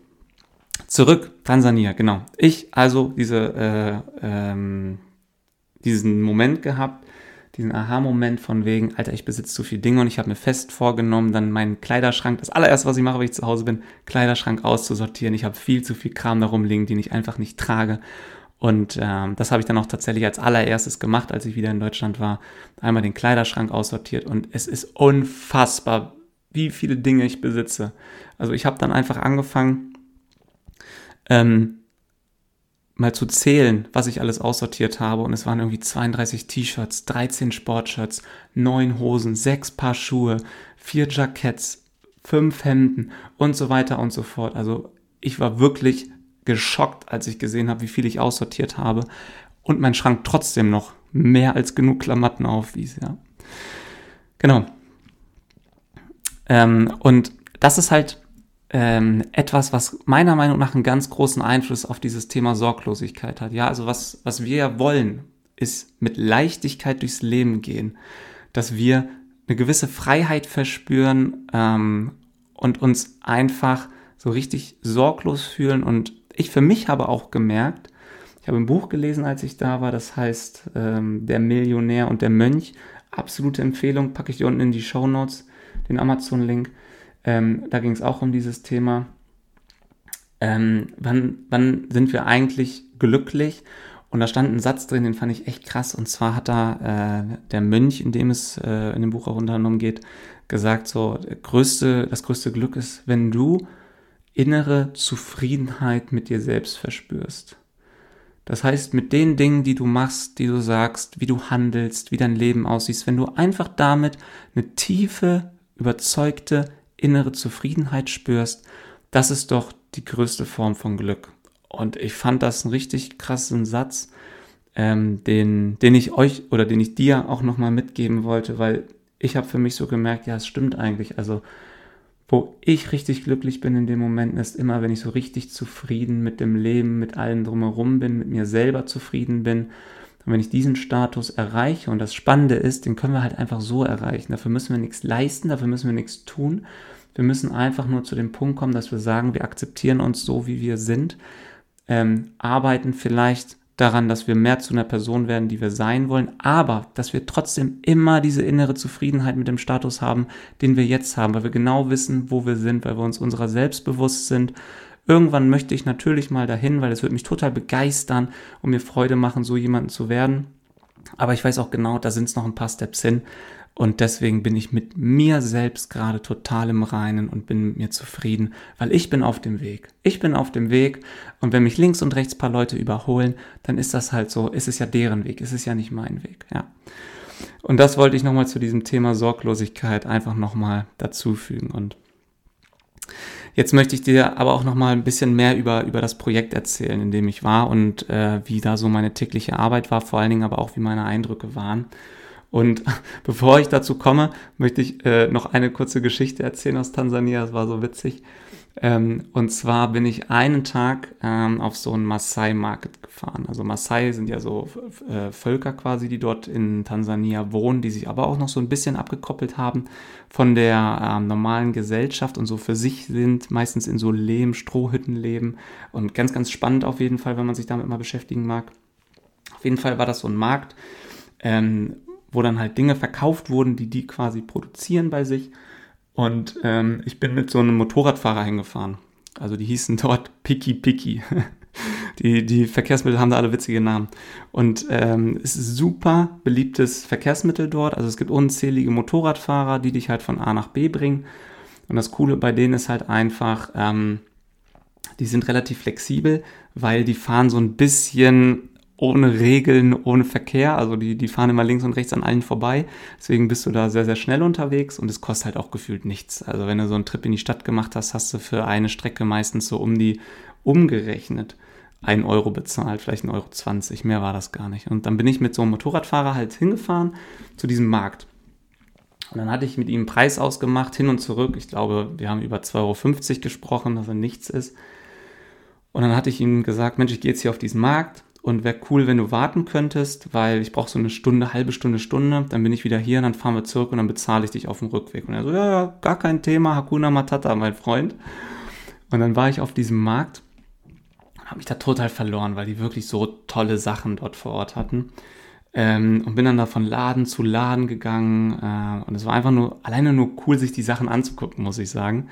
Zurück, Tansania, genau. Ich also diese, äh, ähm, diesen Moment gehabt, diesen Aha-Moment von wegen, Alter, ich besitze zu viele Dinge und ich habe mir fest vorgenommen, dann meinen Kleiderschrank, das allererste, was ich mache, wenn ich zu Hause bin, Kleiderschrank auszusortieren. Ich habe viel zu viel Kram darum liegen, den ich einfach nicht trage. Und ähm, das habe ich dann auch tatsächlich als allererstes gemacht, als ich wieder in Deutschland war. Einmal den Kleiderschrank aussortiert und es ist unfassbar, wie viele Dinge ich besitze. Also ich habe dann einfach angefangen, ähm, mal zu zählen, was ich alles aussortiert habe. Und es waren irgendwie 32 T-Shirts, 13 Sportshirts, 9 Hosen, 6 Paar Schuhe, 4 Jacketts, 5 Hemden und so weiter und so fort. Also ich war wirklich geschockt, als ich gesehen habe, wie viel ich aussortiert habe. Und mein Schrank trotzdem noch mehr als genug Klamotten aufwies, ja. Genau. Ähm, und das ist halt ähm, etwas, was meiner Meinung nach einen ganz großen Einfluss auf dieses Thema Sorglosigkeit hat. Ja, also was, was wir ja wollen, ist mit Leichtigkeit durchs Leben gehen, dass wir eine gewisse Freiheit verspüren ähm, und uns einfach so richtig sorglos fühlen. Und ich für mich habe auch gemerkt, ich habe ein Buch gelesen, als ich da war, das heißt ähm, Der Millionär und der Mönch. Absolute Empfehlung, packe ich dir unten in die Show Notes, den Amazon-Link. Ähm, da ging es auch um dieses Thema. Ähm, wann, wann sind wir eigentlich glücklich? Und da stand ein Satz drin, den fand ich echt krass. Und zwar hat da äh, der Mönch, in dem es äh, in dem Buch auch unter anderem geht, gesagt, so, größte, das größte Glück ist, wenn du innere Zufriedenheit mit dir selbst verspürst. Das heißt, mit den Dingen, die du machst, die du sagst, wie du handelst, wie dein Leben aussieht, wenn du einfach damit eine tiefe, überzeugte innere Zufriedenheit spürst, das ist doch die größte Form von Glück. Und ich fand das einen richtig krassen Satz, ähm, den, den ich euch oder den ich dir auch nochmal mitgeben wollte, weil ich habe für mich so gemerkt, ja, es stimmt eigentlich. Also, wo ich richtig glücklich bin in dem Moment, ist immer, wenn ich so richtig zufrieden mit dem Leben, mit allem drumherum bin, mit mir selber zufrieden bin. Und wenn ich diesen Status erreiche, und das Spannende ist, den können wir halt einfach so erreichen. Dafür müssen wir nichts leisten, dafür müssen wir nichts tun. Wir müssen einfach nur zu dem Punkt kommen, dass wir sagen, wir akzeptieren uns so, wie wir sind ähm, arbeiten vielleicht daran, dass wir mehr zu einer Person werden, die wir sein wollen, aber dass wir trotzdem immer diese innere Zufriedenheit mit dem Status haben, den wir jetzt haben, weil wir genau wissen, wo wir sind, weil wir uns unserer selbst bewusst sind. Irgendwann möchte ich natürlich mal dahin, weil es wird mich total begeistern und mir Freude machen, so jemanden zu werden. Aber ich weiß auch genau, da sind es noch ein paar Steps hin. Und deswegen bin ich mit mir selbst gerade total im Reinen und bin mit mir zufrieden, weil ich bin auf dem Weg. Ich bin auf dem Weg und wenn mich links und rechts paar Leute überholen, dann ist das halt so, ist es ja deren Weg, ist es ja nicht mein Weg, ja. Und das wollte ich nochmal zu diesem Thema Sorglosigkeit einfach nochmal dazufügen und Jetzt möchte ich dir aber auch noch mal ein bisschen mehr über, über das Projekt erzählen, in dem ich war und äh, wie da so meine tägliche Arbeit war, vor allen Dingen aber auch wie meine Eindrücke waren. Und bevor ich dazu komme, möchte ich äh, noch eine kurze Geschichte erzählen aus Tansania. Das war so witzig. Ähm, und zwar bin ich einen Tag ähm, auf so einen Maasai Market gefahren. Also Maasai sind ja so äh, Völker quasi, die dort in Tansania wohnen, die sich aber auch noch so ein bisschen abgekoppelt haben von der ähm, normalen Gesellschaft und so für sich sind, meistens in so Lehm, Strohhütten leben. Und ganz, ganz spannend auf jeden Fall, wenn man sich damit mal beschäftigen mag. Auf jeden Fall war das so ein Markt, ähm, wo dann halt Dinge verkauft wurden, die die quasi produzieren bei sich. Und ähm, ich bin mit so einem Motorradfahrer hingefahren. Also die hießen dort Picky Picky. die, die Verkehrsmittel haben da alle witzige Namen. Und ähm, es ist super beliebtes Verkehrsmittel dort. Also es gibt unzählige Motorradfahrer, die dich halt von A nach B bringen. Und das Coole bei denen ist halt einfach, ähm, die sind relativ flexibel, weil die fahren so ein bisschen ohne Regeln, ohne Verkehr. Also die, die fahren immer links und rechts an allen vorbei. Deswegen bist du da sehr, sehr schnell unterwegs und es kostet halt auch gefühlt nichts. Also wenn du so einen Trip in die Stadt gemacht hast, hast du für eine Strecke meistens so um die umgerechnet einen Euro bezahlt, vielleicht 1,20 Euro. 20. Mehr war das gar nicht. Und dann bin ich mit so einem Motorradfahrer halt hingefahren zu diesem Markt. Und dann hatte ich mit ihm einen Preis ausgemacht, hin und zurück. Ich glaube, wir haben über 2,50 Euro gesprochen, dass er nichts ist. Und dann hatte ich ihm gesagt, Mensch, ich gehe jetzt hier auf diesen Markt und wäre cool, wenn du warten könntest, weil ich brauche so eine Stunde, halbe Stunde, Stunde. Dann bin ich wieder hier und dann fahren wir zurück und dann bezahle ich dich auf dem Rückweg. Und er so, ja, ja, gar kein Thema, Hakuna Matata, mein Freund. Und dann war ich auf diesem Markt und habe mich da total verloren, weil die wirklich so tolle Sachen dort vor Ort hatten. Ähm, und bin dann da von Laden zu Laden gegangen. Äh, und es war einfach nur, alleine nur cool, sich die Sachen anzugucken, muss ich sagen.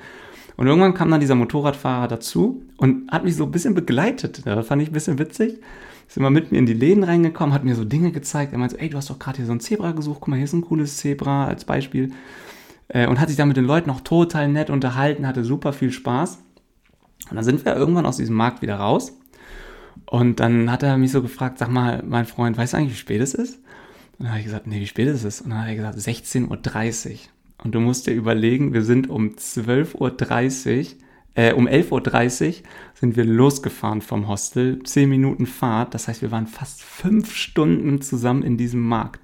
Und irgendwann kam dann dieser Motorradfahrer dazu und hat mich so ein bisschen begleitet. Das fand ich ein bisschen witzig ist immer mit mir in die Läden reingekommen, hat mir so Dinge gezeigt. Er meinte, ey, du hast doch gerade hier so ein Zebra gesucht, guck mal, hier ist ein cooles Zebra als Beispiel. Äh, und hat sich dann mit den Leuten auch total nett unterhalten, hatte super viel Spaß. Und dann sind wir irgendwann aus diesem Markt wieder raus. Und dann hat er mich so gefragt, sag mal, mein Freund, weißt du eigentlich, wie spät es ist? Und dann habe ich gesagt, nee, wie spät ist es? Und dann hat er gesagt, 16.30 Uhr. Und du musst dir überlegen, wir sind um 12.30 Uhr äh, um 11.30 Uhr sind wir losgefahren vom Hostel, 10 Minuten Fahrt, das heißt, wir waren fast fünf Stunden zusammen in diesem Markt.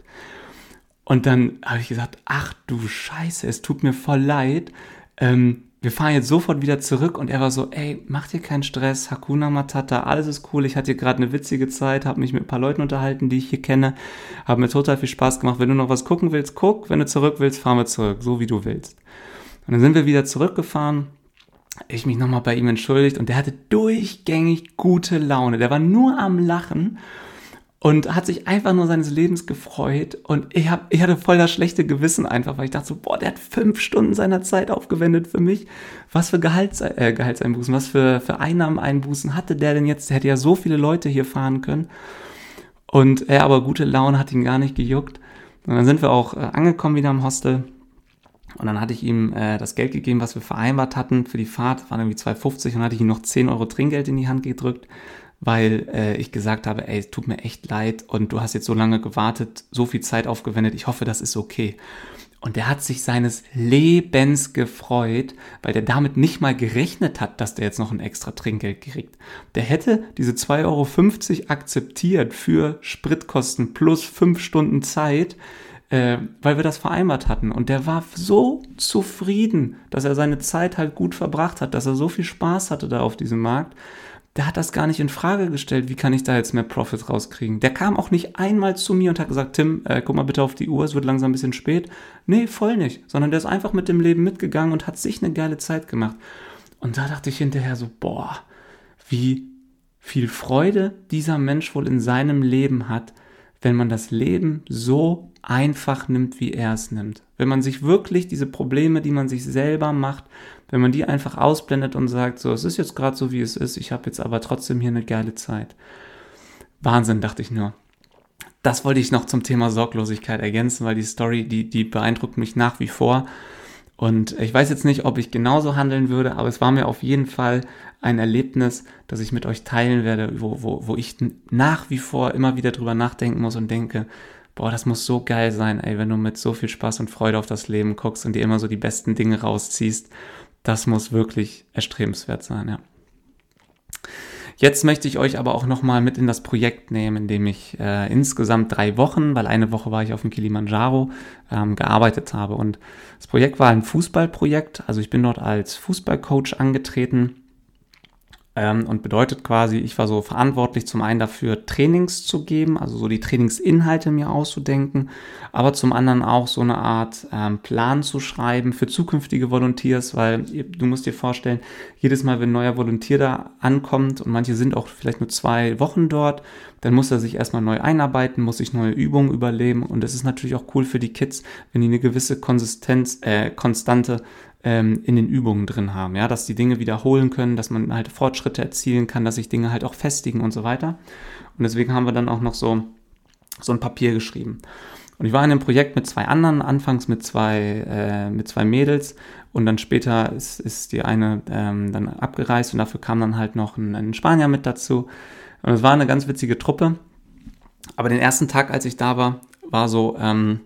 Und dann habe ich gesagt, ach du Scheiße, es tut mir voll leid. Ähm, wir fahren jetzt sofort wieder zurück und er war so, ey, mach dir keinen Stress, Hakuna Matata, alles ist cool, ich hatte hier gerade eine witzige Zeit, habe mich mit ein paar Leuten unterhalten, die ich hier kenne, habe mir total viel Spaß gemacht, wenn du noch was gucken willst, guck, wenn du zurück willst, fahren wir zurück, so wie du willst. Und dann sind wir wieder zurückgefahren, ich mich nochmal bei ihm entschuldigt und der hatte durchgängig gute Laune, der war nur am Lachen und hat sich einfach nur seines Lebens gefreut. Und ich, hab, ich hatte voll das schlechte Gewissen einfach, weil ich dachte so, boah, der hat fünf Stunden seiner Zeit aufgewendet für mich. Was für Gehalts, äh, Gehaltseinbußen, was für, für Einnahmeneinbußen hatte der denn jetzt? Der hätte ja so viele Leute hier fahren können. Und er aber gute Laune hat ihn gar nicht gejuckt. Und dann sind wir auch äh, angekommen wieder im Hostel. Und dann hatte ich ihm äh, das Geld gegeben, was wir vereinbart hatten für die Fahrt. Waren irgendwie 2,50 und dann hatte ich ihm noch 10 Euro Trinkgeld in die Hand gedrückt weil äh, ich gesagt habe, ey, es tut mir echt leid und du hast jetzt so lange gewartet, so viel Zeit aufgewendet, ich hoffe, das ist okay. Und der hat sich seines Lebens gefreut, weil der damit nicht mal gerechnet hat, dass der jetzt noch ein extra Trinkgeld kriegt. Der hätte diese 2,50 Euro akzeptiert für Spritkosten plus fünf Stunden Zeit, äh, weil wir das vereinbart hatten. Und der war so zufrieden, dass er seine Zeit halt gut verbracht hat, dass er so viel Spaß hatte da auf diesem Markt, der hat das gar nicht in Frage gestellt, wie kann ich da jetzt mehr Profit rauskriegen. Der kam auch nicht einmal zu mir und hat gesagt, Tim, äh, guck mal bitte auf die Uhr, es wird langsam ein bisschen spät. Nee, voll nicht, sondern der ist einfach mit dem Leben mitgegangen und hat sich eine geile Zeit gemacht. Und da dachte ich hinterher so, boah, wie viel Freude dieser Mensch wohl in seinem Leben hat, wenn man das Leben so einfach nimmt, wie er es nimmt. Wenn man sich wirklich diese Probleme, die man sich selber macht, wenn man die einfach ausblendet und sagt, so, es ist jetzt gerade so, wie es ist, ich habe jetzt aber trotzdem hier eine geile Zeit. Wahnsinn, dachte ich nur. Das wollte ich noch zum Thema Sorglosigkeit ergänzen, weil die Story, die, die beeindruckt mich nach wie vor. Und ich weiß jetzt nicht, ob ich genauso handeln würde, aber es war mir auf jeden Fall ein Erlebnis, das ich mit euch teilen werde, wo, wo, wo ich nach wie vor immer wieder drüber nachdenken muss und denke, boah, das muss so geil sein, ey, wenn du mit so viel Spaß und Freude auf das Leben guckst und dir immer so die besten Dinge rausziehst das muss wirklich erstrebenswert sein, ja. Jetzt möchte ich euch aber auch nochmal mit in das Projekt nehmen, in dem ich äh, insgesamt drei Wochen, weil eine Woche war ich auf dem Kilimanjaro, ähm, gearbeitet habe. Und das Projekt war ein Fußballprojekt. Also ich bin dort als Fußballcoach angetreten ähm, und bedeutet quasi, ich war so verantwortlich zum einen dafür, Trainings zu geben, also so die Trainingsinhalte mir auszudenken, aber zum anderen auch so eine Art ähm, Plan zu schreiben für zukünftige Volunteers, weil du musst dir vorstellen, jedes Mal, wenn ein neuer Volunteer da ankommt und manche sind auch vielleicht nur zwei Wochen dort, dann muss er sich erstmal neu einarbeiten, muss sich neue Übungen überleben. Und es ist natürlich auch cool für die Kids, wenn die eine gewisse Konsistenz, äh, konstante ähm, in den Übungen drin haben, ja, dass die Dinge wiederholen können, dass man halt Fortschritte erzielen kann, dass sich Dinge halt auch festigen und so weiter. Und deswegen haben wir dann auch noch so, so ein Papier geschrieben. Und ich war in einem Projekt mit zwei anderen, anfangs mit zwei, äh, mit zwei Mädels und dann später ist, ist die eine ähm, dann abgereist und dafür kam dann halt noch ein, ein Spanier mit dazu. Und es war eine ganz witzige Truppe. Aber den ersten Tag, als ich da war, war so ähm,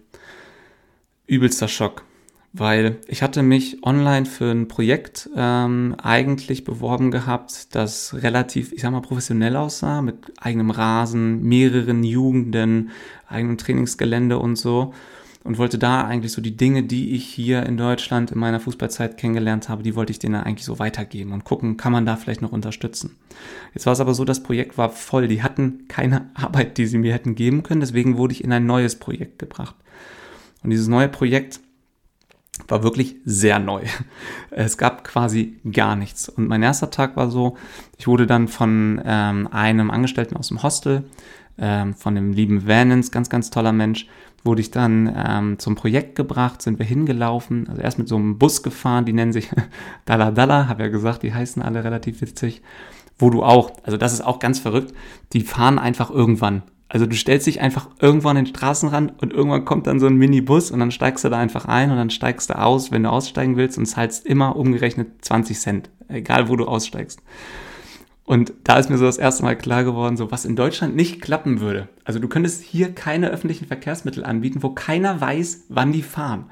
übelster Schock weil ich hatte mich online für ein Projekt ähm, eigentlich beworben gehabt, das relativ, ich sag mal, professionell aussah, mit eigenem Rasen, mehreren Jugenden, eigenem Trainingsgelände und so. Und wollte da eigentlich so die Dinge, die ich hier in Deutschland in meiner Fußballzeit kennengelernt habe, die wollte ich denen eigentlich so weitergeben und gucken, kann man da vielleicht noch unterstützen. Jetzt war es aber so, das Projekt war voll. Die hatten keine Arbeit, die sie mir hätten geben können. Deswegen wurde ich in ein neues Projekt gebracht. Und dieses neue Projekt war wirklich sehr neu. Es gab quasi gar nichts. Und mein erster Tag war so, ich wurde dann von ähm, einem Angestellten aus dem Hostel, ähm, von dem lieben Vanens, ganz, ganz toller Mensch, wurde ich dann ähm, zum Projekt gebracht, sind wir hingelaufen, also erst mit so einem Bus gefahren, die nennen sich Dalla Dalla, habe ja gesagt, die heißen alle relativ witzig, wo du auch, also das ist auch ganz verrückt, die fahren einfach irgendwann also du stellst dich einfach irgendwann an den Straßenrand und irgendwann kommt dann so ein Minibus und dann steigst du da einfach ein und dann steigst du aus, wenn du aussteigen willst und zahlst immer umgerechnet 20 Cent, egal wo du aussteigst. Und da ist mir so das erste Mal klar geworden, so was in Deutschland nicht klappen würde. Also du könntest hier keine öffentlichen Verkehrsmittel anbieten, wo keiner weiß, wann die fahren.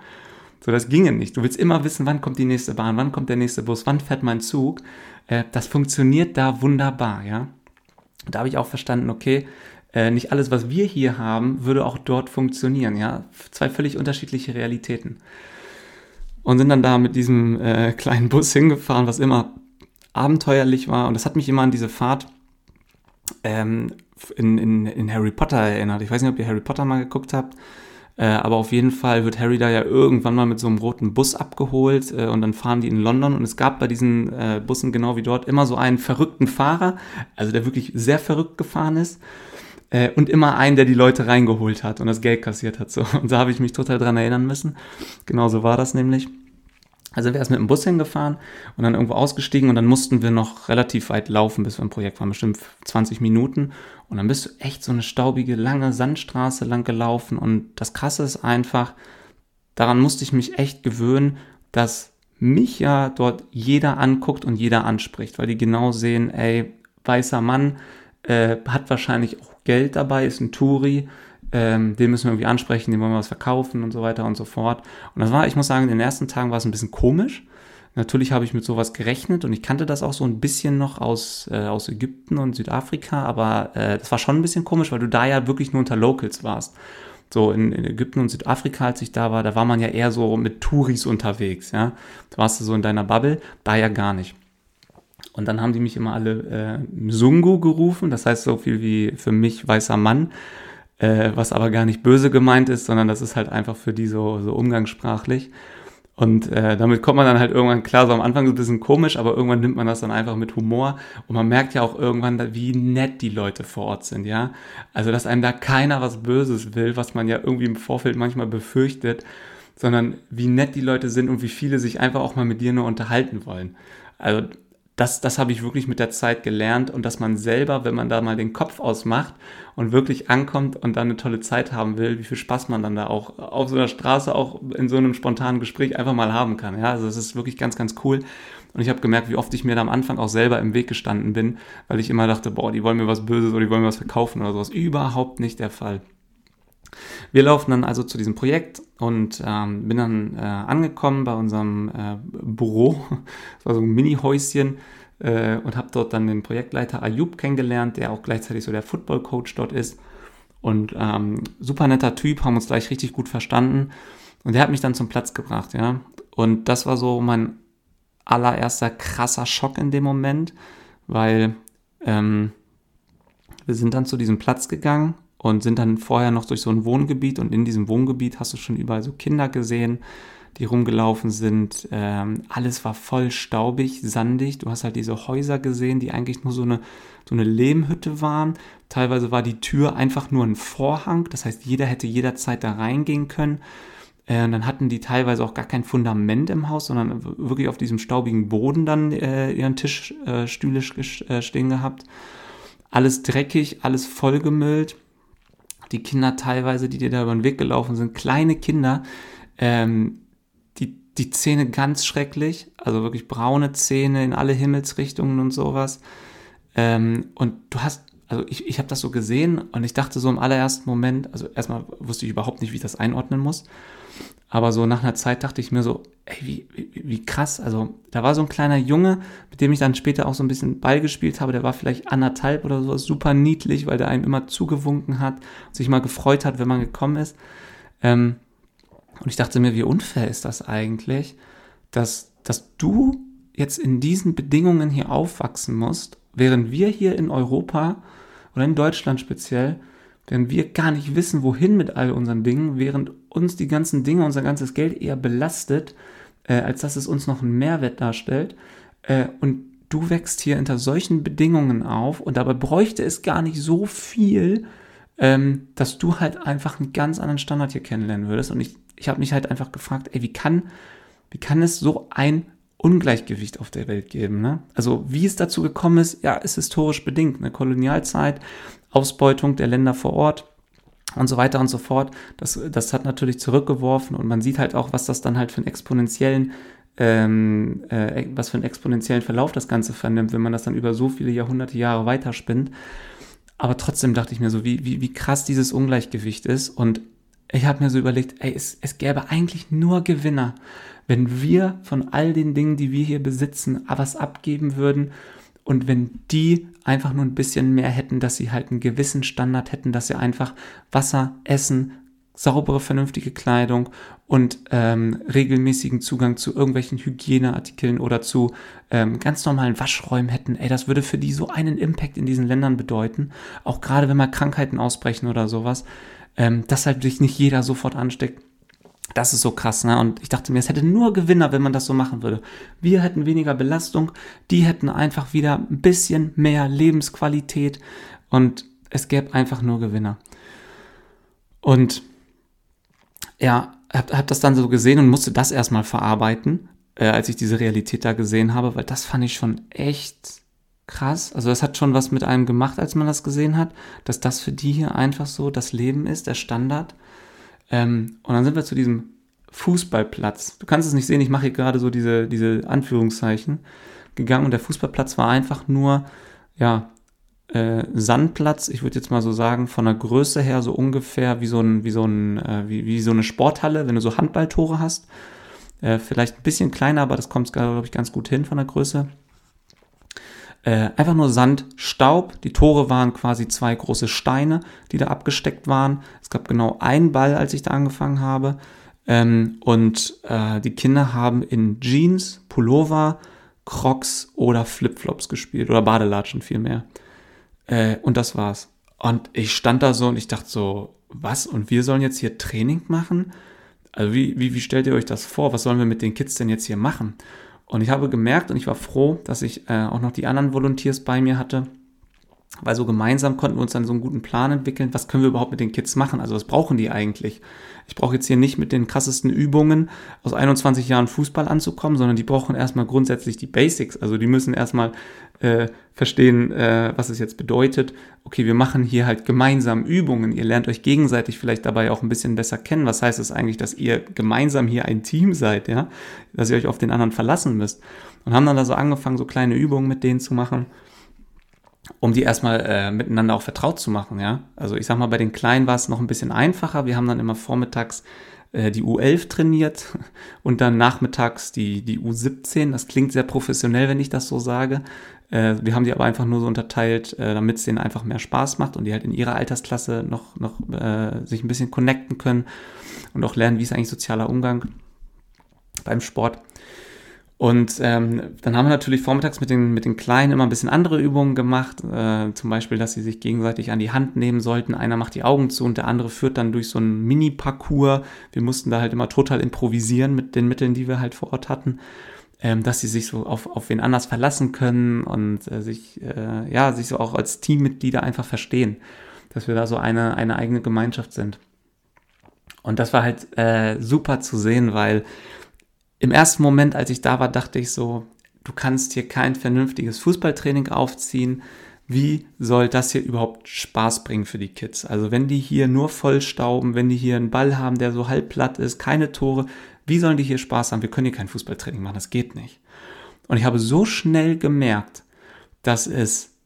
So, das ginge nicht. Du willst immer wissen, wann kommt die nächste Bahn, wann kommt der nächste Bus, wann fährt mein Zug. Äh, das funktioniert da wunderbar, ja. Da habe ich auch verstanden, okay, äh, nicht alles, was wir hier haben, würde auch dort funktionieren. Ja, zwei völlig unterschiedliche Realitäten. und sind dann da mit diesem äh, kleinen Bus hingefahren, was immer abenteuerlich war. Und das hat mich immer an diese Fahrt ähm, in, in, in Harry Potter erinnert. Ich weiß nicht, ob ihr Harry Potter mal geguckt habt. Äh, aber auf jeden Fall wird Harry da ja irgendwann mal mit so einem roten Bus abgeholt äh, und dann fahren die in London. Und es gab bei diesen äh, Bussen genau wie dort immer so einen verrückten Fahrer, also der wirklich sehr verrückt gefahren ist. Äh, und immer einen, der die Leute reingeholt hat und das Geld kassiert hat. So. Und da habe ich mich total dran erinnern müssen. Genau so war das nämlich. Also wir erst mit dem Bus hingefahren und dann irgendwo ausgestiegen und dann mussten wir noch relativ weit laufen, bis wir im Projekt waren, bestimmt 20 Minuten. Und dann bist du echt so eine staubige, lange Sandstraße lang gelaufen. Und das Krasse ist einfach, daran musste ich mich echt gewöhnen, dass mich ja dort jeder anguckt und jeder anspricht, weil die genau sehen, ey, weißer Mann, äh, hat wahrscheinlich auch Geld dabei, ist ein Touri, ähm, den müssen wir irgendwie ansprechen, den wollen wir was verkaufen und so weiter und so fort. Und das war, ich muss sagen, in den ersten Tagen war es ein bisschen komisch. Natürlich habe ich mit sowas gerechnet und ich kannte das auch so ein bisschen noch aus, äh, aus Ägypten und Südafrika, aber äh, das war schon ein bisschen komisch, weil du da ja wirklich nur unter Locals warst. So in, in Ägypten und Südafrika, als ich da war, da war man ja eher so mit Touris unterwegs, ja. Da warst du so in deiner Bubble, da ja gar nicht. Und dann haben die mich immer alle äh, Mzungu gerufen, das heißt so viel wie für mich weißer Mann äh, was aber gar nicht böse gemeint ist, sondern das ist halt einfach für die so, so umgangssprachlich. Und äh, damit kommt man dann halt irgendwann klar, so am Anfang so ein bisschen komisch, aber irgendwann nimmt man das dann einfach mit Humor und man merkt ja auch irgendwann, wie nett die Leute vor Ort sind, ja. Also, dass einem da keiner was Böses will, was man ja irgendwie im Vorfeld manchmal befürchtet, sondern wie nett die Leute sind und wie viele sich einfach auch mal mit dir nur unterhalten wollen. Also, das, das habe ich wirklich mit der Zeit gelernt und dass man selber, wenn man da mal den Kopf ausmacht und wirklich ankommt und dann eine tolle Zeit haben will, wie viel Spaß man dann da auch auf so einer Straße, auch in so einem spontanen Gespräch einfach mal haben kann. Ja, also das ist wirklich ganz, ganz cool. Und ich habe gemerkt, wie oft ich mir da am Anfang auch selber im Weg gestanden bin, weil ich immer dachte, boah, die wollen mir was Böses oder die wollen mir was verkaufen oder sowas. Überhaupt nicht der Fall. Wir laufen dann also zu diesem Projekt und ähm, bin dann äh, angekommen bei unserem äh, Büro. Das war so ein Mini-Häuschen äh, und habe dort dann den Projektleiter Ayub kennengelernt, der auch gleichzeitig so der Football-Coach dort ist. Und ähm, super netter Typ, haben uns gleich richtig gut verstanden. Und der hat mich dann zum Platz gebracht, ja. Und das war so mein allererster krasser Schock in dem Moment, weil ähm, wir sind dann zu diesem Platz gegangen und sind dann vorher noch durch so ein Wohngebiet und in diesem Wohngebiet hast du schon überall so Kinder gesehen, die rumgelaufen sind. Ähm, alles war voll staubig, sandig. Du hast halt diese Häuser gesehen, die eigentlich nur so eine, so eine Lehmhütte waren. Teilweise war die Tür einfach nur ein Vorhang, das heißt, jeder hätte jederzeit da reingehen können. Äh, dann hatten die teilweise auch gar kein Fundament im Haus, sondern wirklich auf diesem staubigen Boden dann äh, ihren Tischstühle äh, stehen gehabt. Alles dreckig, alles vollgemüllt die Kinder teilweise, die dir da über den Weg gelaufen sind, kleine Kinder, ähm, die, die Zähne ganz schrecklich, also wirklich braune Zähne in alle Himmelsrichtungen und sowas. Ähm, und du hast, also ich, ich habe das so gesehen und ich dachte so im allerersten Moment, also erstmal wusste ich überhaupt nicht, wie ich das einordnen muss. Aber so nach einer Zeit dachte ich mir so, ey, wie, wie, wie krass. Also da war so ein kleiner Junge, mit dem ich dann später auch so ein bisschen Ball gespielt habe. Der war vielleicht anderthalb oder so, super niedlich, weil der einem immer zugewunken hat sich mal gefreut hat, wenn man gekommen ist. Ähm, und ich dachte mir, wie unfair ist das eigentlich, dass, dass du jetzt in diesen Bedingungen hier aufwachsen musst, während wir hier in Europa oder in Deutschland speziell denn wir gar nicht wissen, wohin mit all unseren Dingen, während uns die ganzen Dinge, unser ganzes Geld eher belastet, äh, als dass es uns noch einen Mehrwert darstellt. Äh, und du wächst hier unter solchen Bedingungen auf und dabei bräuchte es gar nicht so viel, ähm, dass du halt einfach einen ganz anderen Standard hier kennenlernen würdest. Und ich, ich habe mich halt einfach gefragt, ey, wie kann, wie kann es so ein Ungleichgewicht auf der Welt geben. Ne? Also wie es dazu gekommen ist, ja, ist historisch bedingt. Eine Kolonialzeit, Ausbeutung der Länder vor Ort und so weiter und so fort. Das, das hat natürlich zurückgeworfen und man sieht halt auch, was das dann halt für einen exponentiellen ähm, äh, was für einen exponentiellen Verlauf das Ganze vernimmt, wenn man das dann über so viele Jahrhunderte Jahre weiterspinnt. Aber trotzdem dachte ich mir so, wie, wie, wie krass dieses Ungleichgewicht ist. Und ich habe mir so überlegt, ey, es, es gäbe eigentlich nur Gewinner, wenn wir von all den Dingen, die wir hier besitzen, was abgeben würden und wenn die einfach nur ein bisschen mehr hätten, dass sie halt einen gewissen Standard hätten, dass sie einfach Wasser, Essen, saubere, vernünftige Kleidung und ähm, regelmäßigen Zugang zu irgendwelchen Hygieneartikeln oder zu ähm, ganz normalen Waschräumen hätten, ey, das würde für die so einen Impact in diesen Ländern bedeuten. Auch gerade wenn mal Krankheiten ausbrechen oder sowas, ähm, dass halt sich nicht jeder sofort ansteckt. Das ist so krass, ne? Und ich dachte mir, es hätte nur Gewinner, wenn man das so machen würde. Wir hätten weniger Belastung, die hätten einfach wieder ein bisschen mehr Lebensqualität und es gäbe einfach nur Gewinner. Und ja, hab, hab das dann so gesehen und musste das erstmal verarbeiten, äh, als ich diese Realität da gesehen habe, weil das fand ich schon echt krass. Also das hat schon was mit einem gemacht, als man das gesehen hat, dass das für die hier einfach so das Leben ist, der Standard. Ähm, und dann sind wir zu diesem Fußballplatz. Du kannst es nicht sehen, ich mache hier gerade so diese, diese Anführungszeichen gegangen und der Fußballplatz war einfach nur, ja, äh, Sandplatz, ich würde jetzt mal so sagen, von der Größe her so ungefähr wie so, ein, wie so, ein, äh, wie, wie so eine Sporthalle, wenn du so Handballtore hast. Äh, vielleicht ein bisschen kleiner, aber das kommt, glaube ich, ganz gut hin von der Größe. Äh, einfach nur Sand, Staub. Die Tore waren quasi zwei große Steine, die da abgesteckt waren. Es gab genau einen Ball, als ich da angefangen habe. Ähm, und äh, die Kinder haben in Jeans, Pullover, Crocs oder Flipflops gespielt oder Badelatschen vielmehr. Äh, und das war's. Und ich stand da so und ich dachte so, was? Und wir sollen jetzt hier Training machen? Also wie, wie, wie stellt ihr euch das vor? Was sollen wir mit den Kids denn jetzt hier machen? Und ich habe gemerkt und ich war froh, dass ich äh, auch noch die anderen Volunteers bei mir hatte, weil so gemeinsam konnten wir uns dann so einen guten Plan entwickeln, was können wir überhaupt mit den Kids machen, also was brauchen die eigentlich. Ich brauche jetzt hier nicht mit den krassesten Übungen aus 21 Jahren Fußball anzukommen, sondern die brauchen erstmal grundsätzlich die Basics, also die müssen erstmal äh, verstehen, äh, was es jetzt bedeutet. Okay, wir machen hier halt gemeinsam Übungen. Ihr lernt euch gegenseitig vielleicht dabei auch ein bisschen besser kennen. Was heißt es das eigentlich, dass ihr gemeinsam hier ein Team seid, ja? Dass ihr euch auf den anderen verlassen müsst. Und haben dann da so angefangen, so kleine Übungen mit denen zu machen um die erstmal äh, miteinander auch vertraut zu machen, ja. Also ich sag mal, bei den Kleinen war es noch ein bisschen einfacher. Wir haben dann immer vormittags äh, die U11 trainiert und dann nachmittags die, die U17. Das klingt sehr professionell, wenn ich das so sage. Äh, wir haben die aber einfach nur so unterteilt, äh, damit es denen einfach mehr Spaß macht und die halt in ihrer Altersklasse noch, noch äh, sich ein bisschen connecten können und auch lernen, wie ist eigentlich sozialer Umgang beim Sport. Und ähm, dann haben wir natürlich vormittags mit den, mit den Kleinen immer ein bisschen andere Übungen gemacht. Äh, zum Beispiel, dass sie sich gegenseitig an die Hand nehmen sollten. Einer macht die Augen zu und der andere führt dann durch so einen Mini-Parcours. Wir mussten da halt immer total improvisieren mit den Mitteln, die wir halt vor Ort hatten. Ähm, dass sie sich so auf, auf wen anders verlassen können und äh, sich, äh, ja, sich so auch als Teammitglieder einfach verstehen. Dass wir da so eine, eine eigene Gemeinschaft sind. Und das war halt äh, super zu sehen, weil im ersten Moment, als ich da war, dachte ich so, du kannst hier kein vernünftiges Fußballtraining aufziehen. Wie soll das hier überhaupt Spaß bringen für die Kids? Also wenn die hier nur vollstauben, wenn die hier einen Ball haben, der so halb platt ist, keine Tore, wie sollen die hier Spaß haben? Wir können hier kein Fußballtraining machen, das geht nicht. Und ich habe so schnell gemerkt, dass es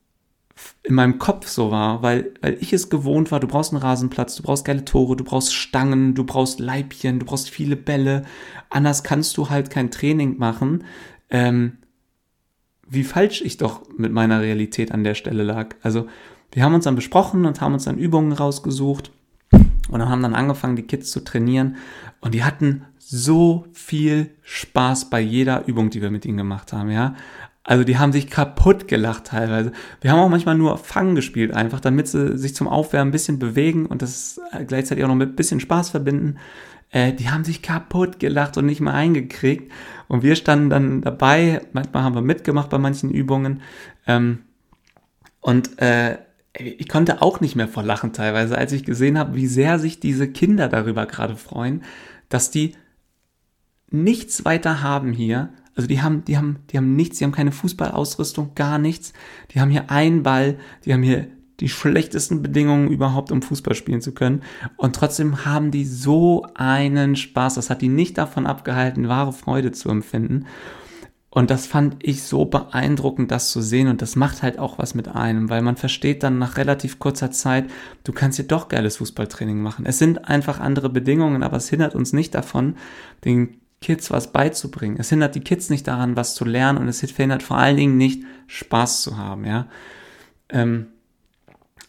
in meinem Kopf so war, weil, weil ich es gewohnt war, du brauchst einen Rasenplatz, du brauchst geile Tore, du brauchst Stangen, du brauchst Leibchen, du brauchst viele Bälle. Anders kannst du halt kein Training machen. Ähm, wie falsch ich doch mit meiner Realität an der Stelle lag. Also wir haben uns dann besprochen und haben uns dann Übungen rausgesucht und haben dann angefangen, die Kids zu trainieren und die hatten so viel Spaß bei jeder Übung, die wir mit ihnen gemacht haben, ja. Also die haben sich kaputt gelacht teilweise. Wir haben auch manchmal nur Fangen gespielt, einfach damit sie sich zum Aufwärmen ein bisschen bewegen und das gleichzeitig auch noch mit ein bisschen Spaß verbinden. Äh, die haben sich kaputt gelacht und nicht mal eingekriegt. Und wir standen dann dabei, manchmal haben wir mitgemacht bei manchen Übungen. Ähm, und äh, ich konnte auch nicht mehr vor Lachen teilweise, als ich gesehen habe, wie sehr sich diese Kinder darüber gerade freuen, dass die nichts weiter haben hier, also die haben, die haben, die haben nichts, die haben keine Fußballausrüstung, gar nichts. Die haben hier einen Ball, die haben hier die schlechtesten Bedingungen überhaupt, um Fußball spielen zu können. Und trotzdem haben die so einen Spaß. Das hat die nicht davon abgehalten, wahre Freude zu empfinden. Und das fand ich so beeindruckend, das zu sehen. Und das macht halt auch was mit einem, weil man versteht dann nach relativ kurzer Zeit, du kannst hier doch geiles Fußballtraining machen. Es sind einfach andere Bedingungen, aber es hindert uns nicht davon, den Kids was beizubringen. Es hindert die Kids nicht daran, was zu lernen und es verhindert vor allen Dingen nicht, Spaß zu haben, ja. Ähm,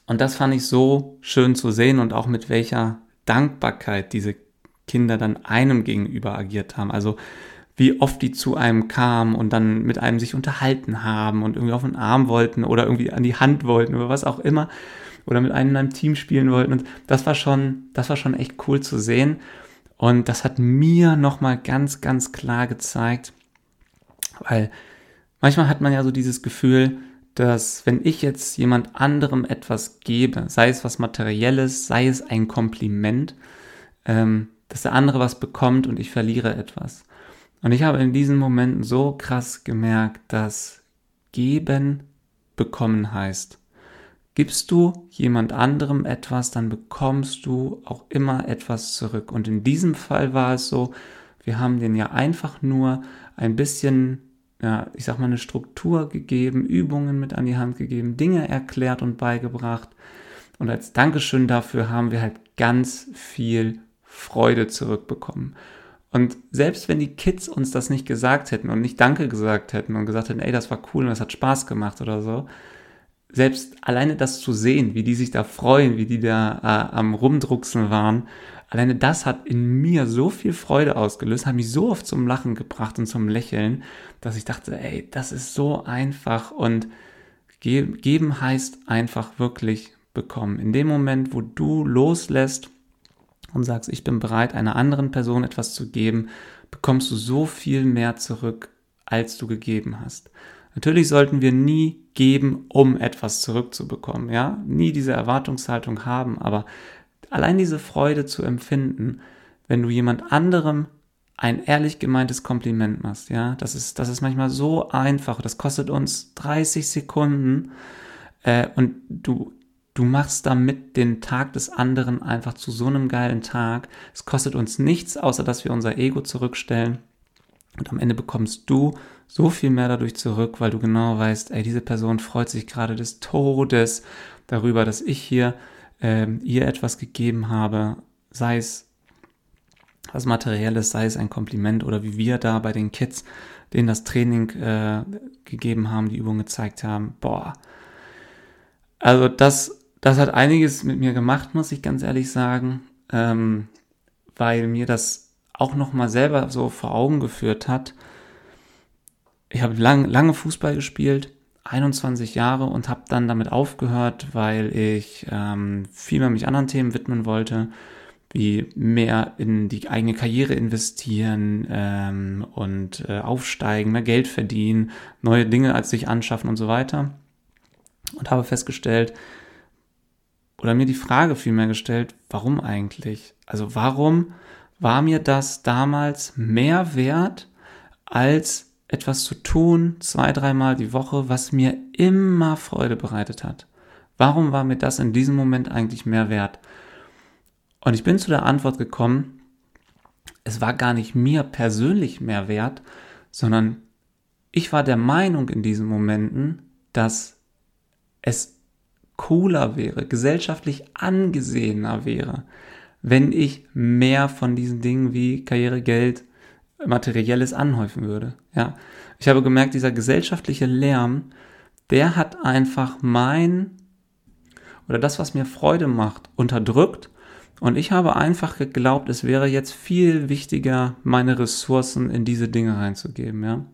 und das fand ich so schön zu sehen und auch mit welcher Dankbarkeit diese Kinder dann einem gegenüber agiert haben. Also wie oft die zu einem kamen und dann mit einem sich unterhalten haben und irgendwie auf den Arm wollten oder irgendwie an die Hand wollten oder was auch immer oder mit einem in einem Team spielen wollten und das war schon, das war schon echt cool zu sehen und das hat mir nochmal ganz, ganz klar gezeigt, weil manchmal hat man ja so dieses Gefühl, dass wenn ich jetzt jemand anderem etwas gebe, sei es was Materielles, sei es ein Kompliment, ähm, dass der andere was bekommt und ich verliere etwas. Und ich habe in diesen Momenten so krass gemerkt, dass geben bekommen heißt. Gibst du jemand anderem etwas, dann bekommst du auch immer etwas zurück. Und in diesem Fall war es so, wir haben den ja einfach nur ein bisschen, ja, ich sag mal, eine Struktur gegeben, Übungen mit an die Hand gegeben, Dinge erklärt und beigebracht. Und als Dankeschön dafür haben wir halt ganz viel Freude zurückbekommen. Und selbst wenn die Kids uns das nicht gesagt hätten und nicht Danke gesagt hätten und gesagt hätten, ey, das war cool und das hat Spaß gemacht oder so, selbst alleine das zu sehen, wie die sich da freuen, wie die da äh, am Rumdrucksen waren, alleine das hat in mir so viel Freude ausgelöst, hat mich so oft zum Lachen gebracht und zum Lächeln, dass ich dachte, ey, das ist so einfach und ge geben heißt einfach wirklich bekommen. In dem Moment, wo du loslässt und sagst, ich bin bereit, einer anderen Person etwas zu geben, bekommst du so viel mehr zurück, als du gegeben hast. Natürlich sollten wir nie geben, um etwas zurückzubekommen, ja, nie diese Erwartungshaltung haben, aber allein diese Freude zu empfinden, wenn du jemand anderem ein ehrlich gemeintes Kompliment machst, ja, das ist, das ist manchmal so einfach, das kostet uns 30 Sekunden äh, und du, du machst damit den Tag des anderen einfach zu so einem geilen Tag. Es kostet uns nichts, außer dass wir unser Ego zurückstellen und am Ende bekommst du so viel mehr dadurch zurück, weil du genau weißt, ey, diese Person freut sich gerade des Todes darüber, dass ich hier äh, ihr etwas gegeben habe, sei es was Materielles, sei es ein Kompliment oder wie wir da bei den Kids, denen das Training äh, gegeben haben, die Übung gezeigt haben. Boah. Also das, das hat einiges mit mir gemacht, muss ich ganz ehrlich sagen, ähm, weil mir das auch nochmal selber so vor Augen geführt hat, ich habe lang, lange Fußball gespielt, 21 Jahre und habe dann damit aufgehört, weil ich ähm, viel mehr mich anderen Themen widmen wollte, wie mehr in die eigene Karriere investieren ähm, und äh, aufsteigen, mehr Geld verdienen, neue Dinge als sich anschaffen und so weiter. Und habe festgestellt, oder mir die Frage vielmehr gestellt, warum eigentlich? Also warum war mir das damals mehr wert, als etwas zu tun, zwei, dreimal die Woche, was mir immer Freude bereitet hat. Warum war mir das in diesem Moment eigentlich mehr wert? Und ich bin zu der Antwort gekommen, es war gar nicht mir persönlich mehr wert, sondern ich war der Meinung in diesen Momenten, dass es cooler wäre, gesellschaftlich angesehener wäre, wenn ich mehr von diesen Dingen wie Karriere, Geld, Materielles anhäufen würde. Ja, ich habe gemerkt, dieser gesellschaftliche Lärm, der hat einfach mein oder das, was mir Freude macht, unterdrückt. Und ich habe einfach geglaubt, es wäre jetzt viel wichtiger, meine Ressourcen in diese Dinge reinzugeben, ja.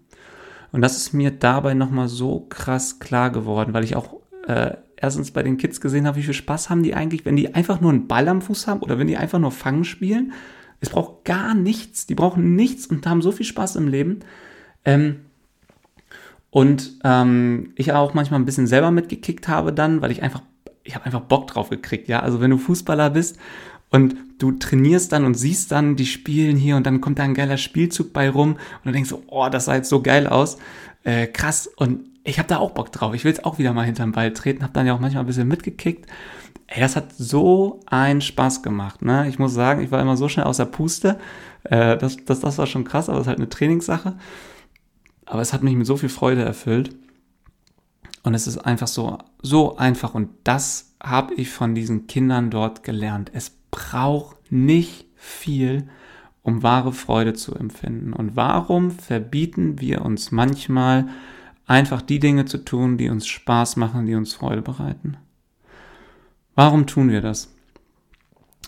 Und das ist mir dabei nochmal so krass klar geworden, weil ich auch äh, erstens bei den Kids gesehen habe, wie viel Spaß haben die eigentlich, wenn die einfach nur einen Ball am Fuß haben oder wenn die einfach nur Fangen spielen es braucht gar nichts. Die brauchen nichts und haben so viel Spaß im Leben. Ähm, und ähm, ich auch manchmal ein bisschen selber mitgekickt habe dann, weil ich einfach, ich habe einfach Bock drauf gekriegt, ja. Also wenn du Fußballer bist und du trainierst dann und siehst dann, die spielen hier und dann kommt da ein geiler Spielzug bei rum und du denkst so, oh, das sah jetzt so geil aus. Äh, krass. Und ich habe da auch Bock drauf. Ich will jetzt auch wieder mal hinterm Ball treten, habe dann ja auch manchmal ein bisschen mitgekickt. Ey, das hat so einen Spaß gemacht. Ne? Ich muss sagen, ich war immer so schnell aus der Puste. Äh, das, das, das war schon krass, aber es ist halt eine Trainingssache. Aber es hat mich mit so viel Freude erfüllt. Und es ist einfach so, so einfach. Und das habe ich von diesen Kindern dort gelernt. Es braucht nicht viel, um wahre Freude zu empfinden. Und warum verbieten wir uns manchmal einfach die Dinge zu tun, die uns Spaß machen, die uns Freude bereiten? Warum tun wir das?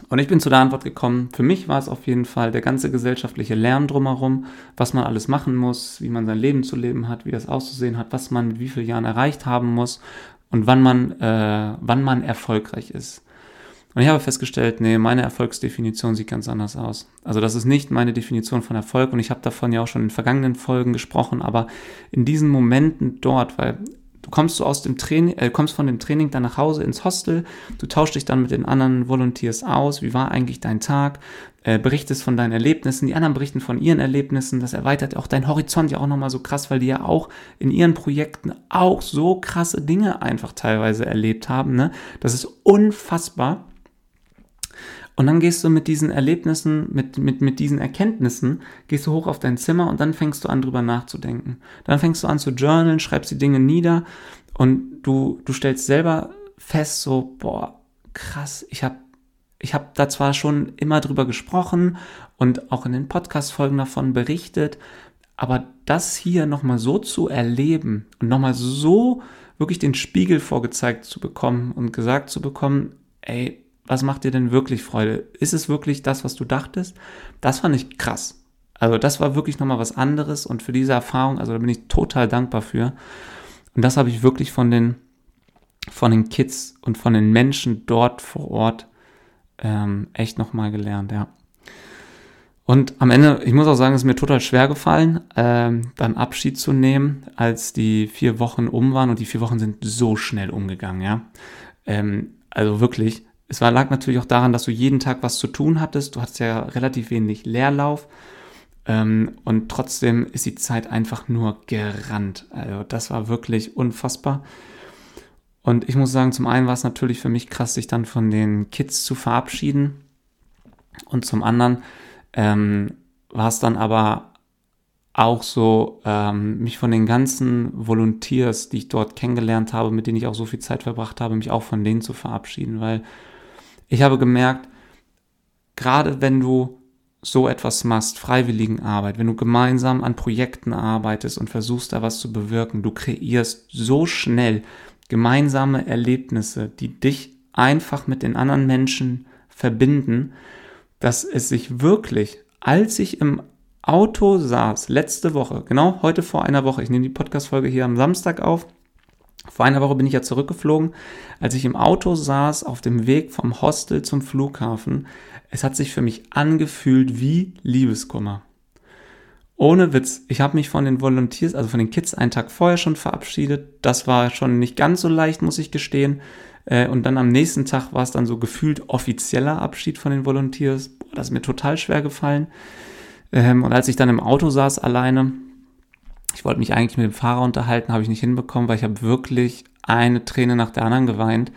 Und ich bin zu der Antwort gekommen, für mich war es auf jeden Fall der ganze gesellschaftliche Lärm drumherum, was man alles machen muss, wie man sein Leben zu leben hat, wie das auszusehen hat, was man mit wie vielen Jahren erreicht haben muss und wann man, äh, wann man erfolgreich ist. Und ich habe festgestellt, nee, meine Erfolgsdefinition sieht ganz anders aus. Also das ist nicht meine Definition von Erfolg und ich habe davon ja auch schon in vergangenen Folgen gesprochen, aber in diesen Momenten dort, weil du kommst so aus dem Training, äh, kommst von dem Training dann nach Hause ins Hostel, du tauschst dich dann mit den anderen Volunteers aus, wie war eigentlich dein Tag, äh, berichtest von deinen Erlebnissen, die anderen berichten von ihren Erlebnissen, das erweitert auch deinen Horizont ja auch nochmal so krass, weil die ja auch in ihren Projekten auch so krasse Dinge einfach teilweise erlebt haben, ne? Das ist unfassbar. Und dann gehst du mit diesen Erlebnissen, mit, mit, mit diesen Erkenntnissen, gehst du hoch auf dein Zimmer und dann fängst du an, drüber nachzudenken. Dann fängst du an zu journalen, schreibst die Dinge nieder und du, du stellst selber fest, so, boah, krass, ich habe ich hab da zwar schon immer drüber gesprochen und auch in den Podcast-Folgen davon berichtet, aber das hier nochmal so zu erleben und nochmal so wirklich den Spiegel vorgezeigt zu bekommen und gesagt zu bekommen, ey, was macht dir denn wirklich Freude? Ist es wirklich das, was du dachtest? Das fand ich krass. Also das war wirklich nochmal was anderes und für diese Erfahrung, also da bin ich total dankbar für. Und das habe ich wirklich von den, von den Kids und von den Menschen dort vor Ort ähm, echt nochmal gelernt, ja. Und am Ende, ich muss auch sagen, es ist mir total schwer gefallen, ähm, dann Abschied zu nehmen, als die vier Wochen um waren und die vier Wochen sind so schnell umgegangen, ja. Ähm, also wirklich, es war, lag natürlich auch daran, dass du jeden Tag was zu tun hattest. Du hattest ja relativ wenig Leerlauf. Ähm, und trotzdem ist die Zeit einfach nur gerannt. Also das war wirklich unfassbar. Und ich muss sagen, zum einen war es natürlich für mich krass, sich dann von den Kids zu verabschieden. Und zum anderen ähm, war es dann aber auch so, ähm, mich von den ganzen Volunteers, die ich dort kennengelernt habe, mit denen ich auch so viel Zeit verbracht habe, mich auch von denen zu verabschieden, weil ich habe gemerkt, gerade wenn du so etwas machst, Freiwilligenarbeit, wenn du gemeinsam an Projekten arbeitest und versuchst da was zu bewirken, du kreierst so schnell gemeinsame Erlebnisse, die dich einfach mit den anderen Menschen verbinden, dass es sich wirklich, als ich im Auto saß, letzte Woche, genau heute vor einer Woche, ich nehme die Podcast-Folge hier am Samstag auf, vor einer Woche bin ich ja zurückgeflogen, als ich im Auto saß auf dem Weg vom Hostel zum Flughafen. Es hat sich für mich angefühlt wie Liebeskummer. Ohne Witz, ich habe mich von den Volunteers, also von den Kids, einen Tag vorher schon verabschiedet. Das war schon nicht ganz so leicht, muss ich gestehen. Äh, und dann am nächsten Tag war es dann so gefühlt offizieller Abschied von den Volunteers. Das ist mir total schwer gefallen. Ähm, und als ich dann im Auto saß alleine, ich wollte mich eigentlich mit dem Fahrer unterhalten, habe ich nicht hinbekommen, weil ich habe wirklich eine Träne nach der anderen geweint,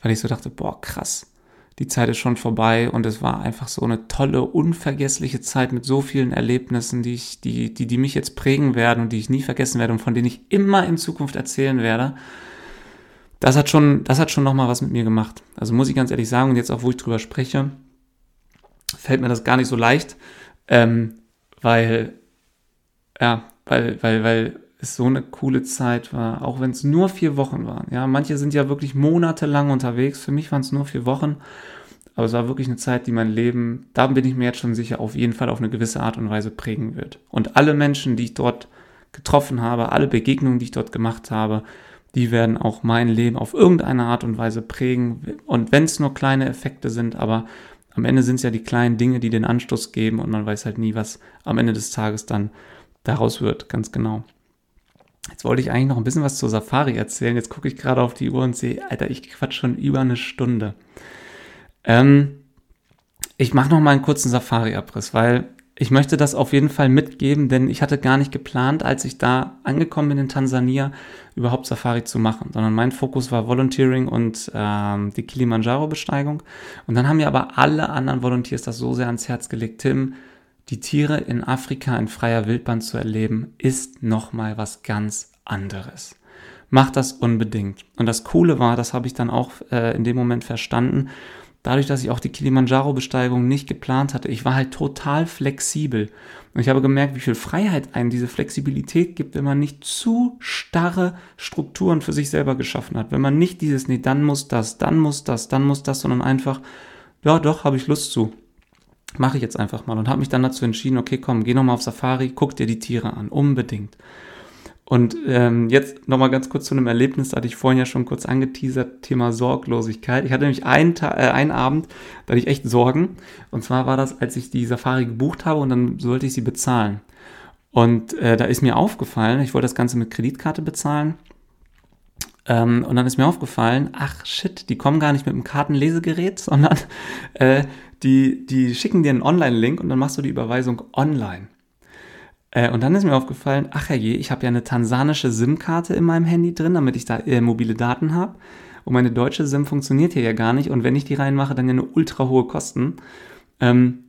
weil ich so dachte, boah, krass, die Zeit ist schon vorbei und es war einfach so eine tolle, unvergessliche Zeit mit so vielen Erlebnissen, die ich, die, die, die mich jetzt prägen werden und die ich nie vergessen werde und von denen ich immer in Zukunft erzählen werde. Das hat schon, das hat schon nochmal was mit mir gemacht. Also muss ich ganz ehrlich sagen, und jetzt auch, wo ich drüber spreche, fällt mir das gar nicht so leicht, ähm, weil, ja, weil, weil, weil es so eine coole Zeit war, auch wenn es nur vier Wochen waren. Ja, manche sind ja wirklich monatelang unterwegs. Für mich waren es nur vier Wochen. Aber es war wirklich eine Zeit, die mein Leben, da bin ich mir jetzt schon sicher, auf jeden Fall auf eine gewisse Art und Weise prägen wird. Und alle Menschen, die ich dort getroffen habe, alle Begegnungen, die ich dort gemacht habe, die werden auch mein Leben auf irgendeine Art und Weise prägen. Und wenn es nur kleine Effekte sind, aber am Ende sind es ja die kleinen Dinge, die den Anstoß geben und man weiß halt nie, was am Ende des Tages dann daraus wird, ganz genau. Jetzt wollte ich eigentlich noch ein bisschen was zur Safari erzählen. Jetzt gucke ich gerade auf die Uhr und sehe, Alter, ich quatsch schon über eine Stunde. Ähm, ich mache noch mal einen kurzen Safari-Abriss, weil ich möchte das auf jeden Fall mitgeben, denn ich hatte gar nicht geplant, als ich da angekommen bin in Tansania, überhaupt Safari zu machen, sondern mein Fokus war Volunteering und ähm, die Kilimanjaro-Besteigung. Und dann haben mir aber alle anderen Volunteers das so sehr ans Herz gelegt, Tim, die Tiere in Afrika in freier Wildbahn zu erleben, ist nochmal was ganz anderes. Macht das unbedingt. Und das Coole war, das habe ich dann auch äh, in dem Moment verstanden, dadurch, dass ich auch die Kilimanjaro-Besteigung nicht geplant hatte, ich war halt total flexibel. Und ich habe gemerkt, wie viel Freiheit einem diese Flexibilität gibt, wenn man nicht zu starre Strukturen für sich selber geschaffen hat. Wenn man nicht dieses, nee, dann muss das, dann muss das, dann muss das, sondern einfach ja, doch, habe ich Lust zu. Mache ich jetzt einfach mal und habe mich dann dazu entschieden, okay, komm, geh nochmal auf Safari, guck dir die Tiere an, unbedingt. Und ähm, jetzt nochmal ganz kurz zu einem Erlebnis, da hatte ich vorhin ja schon kurz angeteasert, Thema Sorglosigkeit. Ich hatte nämlich einen, äh, einen Abend, da hatte ich echt Sorgen. Und zwar war das, als ich die Safari gebucht habe und dann sollte ich sie bezahlen. Und äh, da ist mir aufgefallen, ich wollte das Ganze mit Kreditkarte bezahlen. Ähm, und dann ist mir aufgefallen, ach shit, die kommen gar nicht mit einem Kartenlesegerät, sondern äh, die, die schicken dir einen Online-Link und dann machst du die Überweisung online. Äh, und dann ist mir aufgefallen, ach herrje, ich habe ja eine tansanische SIM-Karte in meinem Handy drin, damit ich da äh, mobile Daten habe. Und meine deutsche SIM funktioniert hier ja gar nicht. Und wenn ich die reinmache, dann ja eine ultra hohe Kosten. Ähm,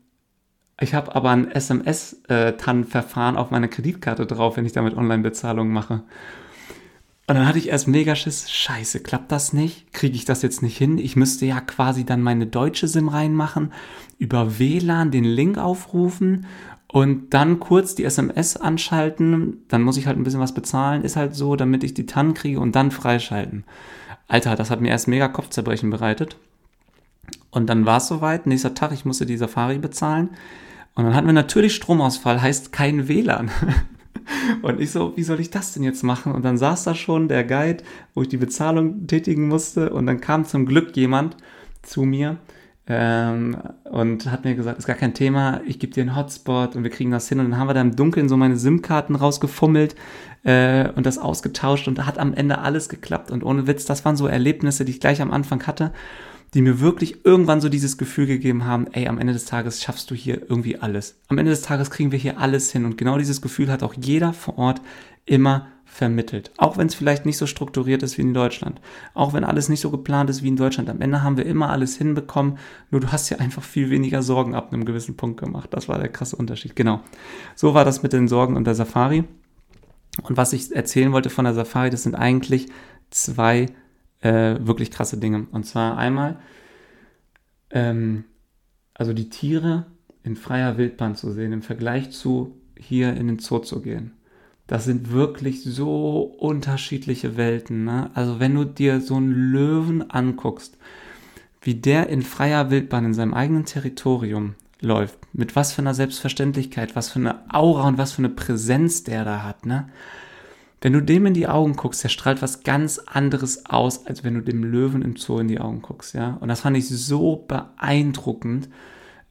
ich habe aber ein SMS-TAN-Verfahren auf meiner Kreditkarte drauf, wenn ich damit Online-Bezahlungen mache. Und dann hatte ich erst mega Schiss, scheiße, klappt das nicht? Kriege ich das jetzt nicht hin? Ich müsste ja quasi dann meine deutsche SIM reinmachen, über WLAN den Link aufrufen und dann kurz die SMS anschalten, dann muss ich halt ein bisschen was bezahlen, ist halt so, damit ich die TAN kriege und dann freischalten. Alter, das hat mir erst mega Kopfzerbrechen bereitet. Und dann war es soweit, nächster Tag, ich musste die Safari bezahlen. Und dann hatten wir natürlich Stromausfall, heißt kein WLAN. Und ich so, wie soll ich das denn jetzt machen? Und dann saß da schon der Guide, wo ich die Bezahlung tätigen musste. Und dann kam zum Glück jemand zu mir ähm, und hat mir gesagt, ist gar kein Thema, ich gebe dir einen Hotspot und wir kriegen das hin. Und dann haben wir da im Dunkeln so meine SIM-Karten rausgefummelt äh, und das ausgetauscht und hat am Ende alles geklappt. Und ohne Witz, das waren so Erlebnisse, die ich gleich am Anfang hatte, die mir wirklich irgendwann so dieses Gefühl gegeben haben, ey, am Ende des Tages schaffst du hier irgendwie alles. Am Ende des Tages kriegen wir hier alles hin. Und genau dieses Gefühl hat auch jeder vor Ort immer vermittelt. Auch wenn es vielleicht nicht so strukturiert ist wie in Deutschland. Auch wenn alles nicht so geplant ist wie in Deutschland. Am Ende haben wir immer alles hinbekommen. Nur du hast ja einfach viel weniger Sorgen ab einem gewissen Punkt gemacht. Das war der krasse Unterschied. Genau. So war das mit den Sorgen und der Safari. Und was ich erzählen wollte von der Safari, das sind eigentlich zwei äh, wirklich krasse Dinge. Und zwar einmal, ähm, also die Tiere in freier Wildbahn zu sehen, im Vergleich zu hier in den Zoo zu gehen das sind wirklich so unterschiedliche Welten. Ne? Also wenn du dir so einen Löwen anguckst, wie der in freier Wildbahn in seinem eigenen Territorium läuft, mit was für einer Selbstverständlichkeit, was für eine Aura und was für eine Präsenz der da hat, ne? Wenn du dem in die Augen guckst, der strahlt was ganz anderes aus, als wenn du dem Löwen im Zoo in die Augen guckst, ja. Und das fand ich so beeindruckend,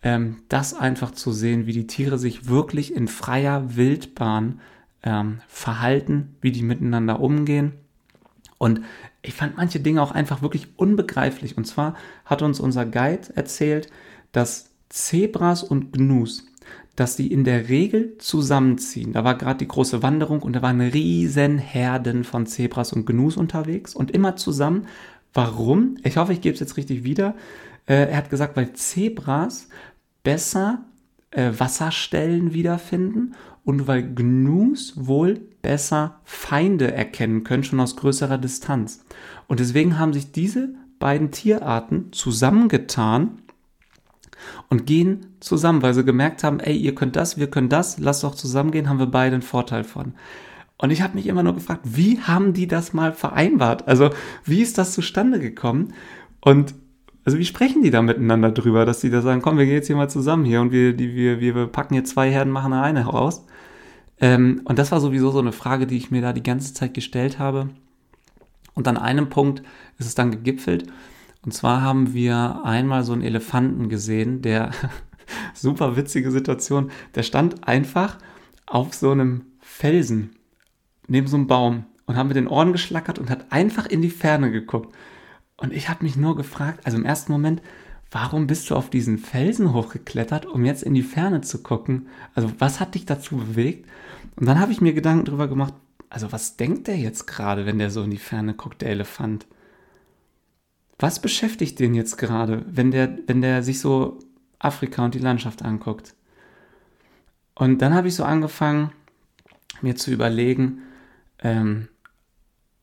ähm, das einfach zu sehen, wie die Tiere sich wirklich in freier Wildbahn ähm, verhalten, wie die miteinander umgehen. Und ich fand manche Dinge auch einfach wirklich unbegreiflich. Und zwar hat uns unser Guide erzählt, dass Zebras und Gnus, dass die in der Regel zusammenziehen. Da war gerade die große Wanderung und da waren riesen Herden von Zebras und Gnus unterwegs und immer zusammen. Warum? Ich hoffe, ich gebe es jetzt richtig wieder. Äh, er hat gesagt, weil Zebras besser äh, Wasserstellen wiederfinden und weil Gnus wohl besser Feinde erkennen können, schon aus größerer Distanz. Und deswegen haben sich diese beiden Tierarten zusammengetan und gehen zusammen, weil sie gemerkt haben, ey, ihr könnt das, wir können das, lasst doch zusammengehen, haben wir beide einen Vorteil von. Und ich habe mich immer nur gefragt, wie haben die das mal vereinbart? Also, wie ist das zustande gekommen? Und also wie sprechen die da miteinander drüber, dass die da sagen, komm, wir gehen jetzt hier mal zusammen hier und wir, die, wir, wir packen hier zwei Herden, machen eine raus. Ähm, und das war sowieso so eine Frage, die ich mir da die ganze Zeit gestellt habe. Und an einem Punkt ist es dann gegipfelt. Und zwar haben wir einmal so einen Elefanten gesehen, der, super witzige Situation, der stand einfach auf so einem Felsen neben so einem Baum und haben mit den Ohren geschlackert und hat einfach in die Ferne geguckt. Und ich habe mich nur gefragt, also im ersten Moment, warum bist du auf diesen Felsen hochgeklettert, um jetzt in die Ferne zu gucken? Also was hat dich dazu bewegt? Und dann habe ich mir Gedanken darüber gemacht, also was denkt der jetzt gerade, wenn der so in die Ferne guckt, der Elefant? Was beschäftigt den jetzt gerade, wenn der, wenn der sich so Afrika und die Landschaft anguckt? Und dann habe ich so angefangen, mir zu überlegen ähm,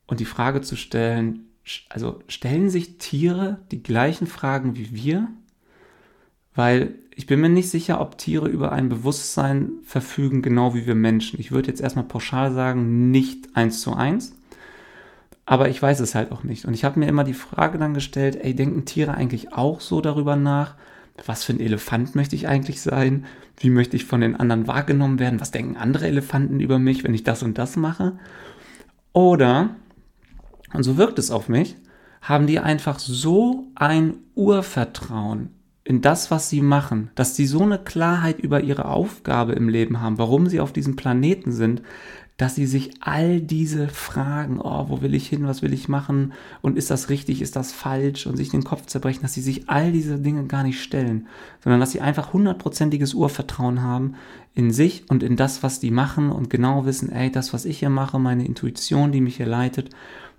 und die Frage zu stellen, also stellen sich Tiere die gleichen Fragen wie wir? Weil ich bin mir nicht sicher, ob Tiere über ein Bewusstsein verfügen, genau wie wir Menschen. Ich würde jetzt erstmal pauschal sagen, nicht eins zu eins. Aber ich weiß es halt auch nicht. Und ich habe mir immer die Frage dann gestellt, ey, denken Tiere eigentlich auch so darüber nach, was für ein Elefant möchte ich eigentlich sein? Wie möchte ich von den anderen wahrgenommen werden? Was denken andere Elefanten über mich, wenn ich das und das mache? Oder, und so wirkt es auf mich, haben die einfach so ein Urvertrauen in das, was sie machen, dass sie so eine Klarheit über ihre Aufgabe im Leben haben, warum sie auf diesem Planeten sind, dass sie sich all diese Fragen, oh, wo will ich hin, was will ich machen und ist das richtig, ist das falsch und sich den Kopf zerbrechen, dass sie sich all diese Dinge gar nicht stellen, sondern dass sie einfach hundertprozentiges Urvertrauen haben in sich und in das, was die machen und genau wissen, ey, das, was ich hier mache, meine Intuition, die mich hier leitet,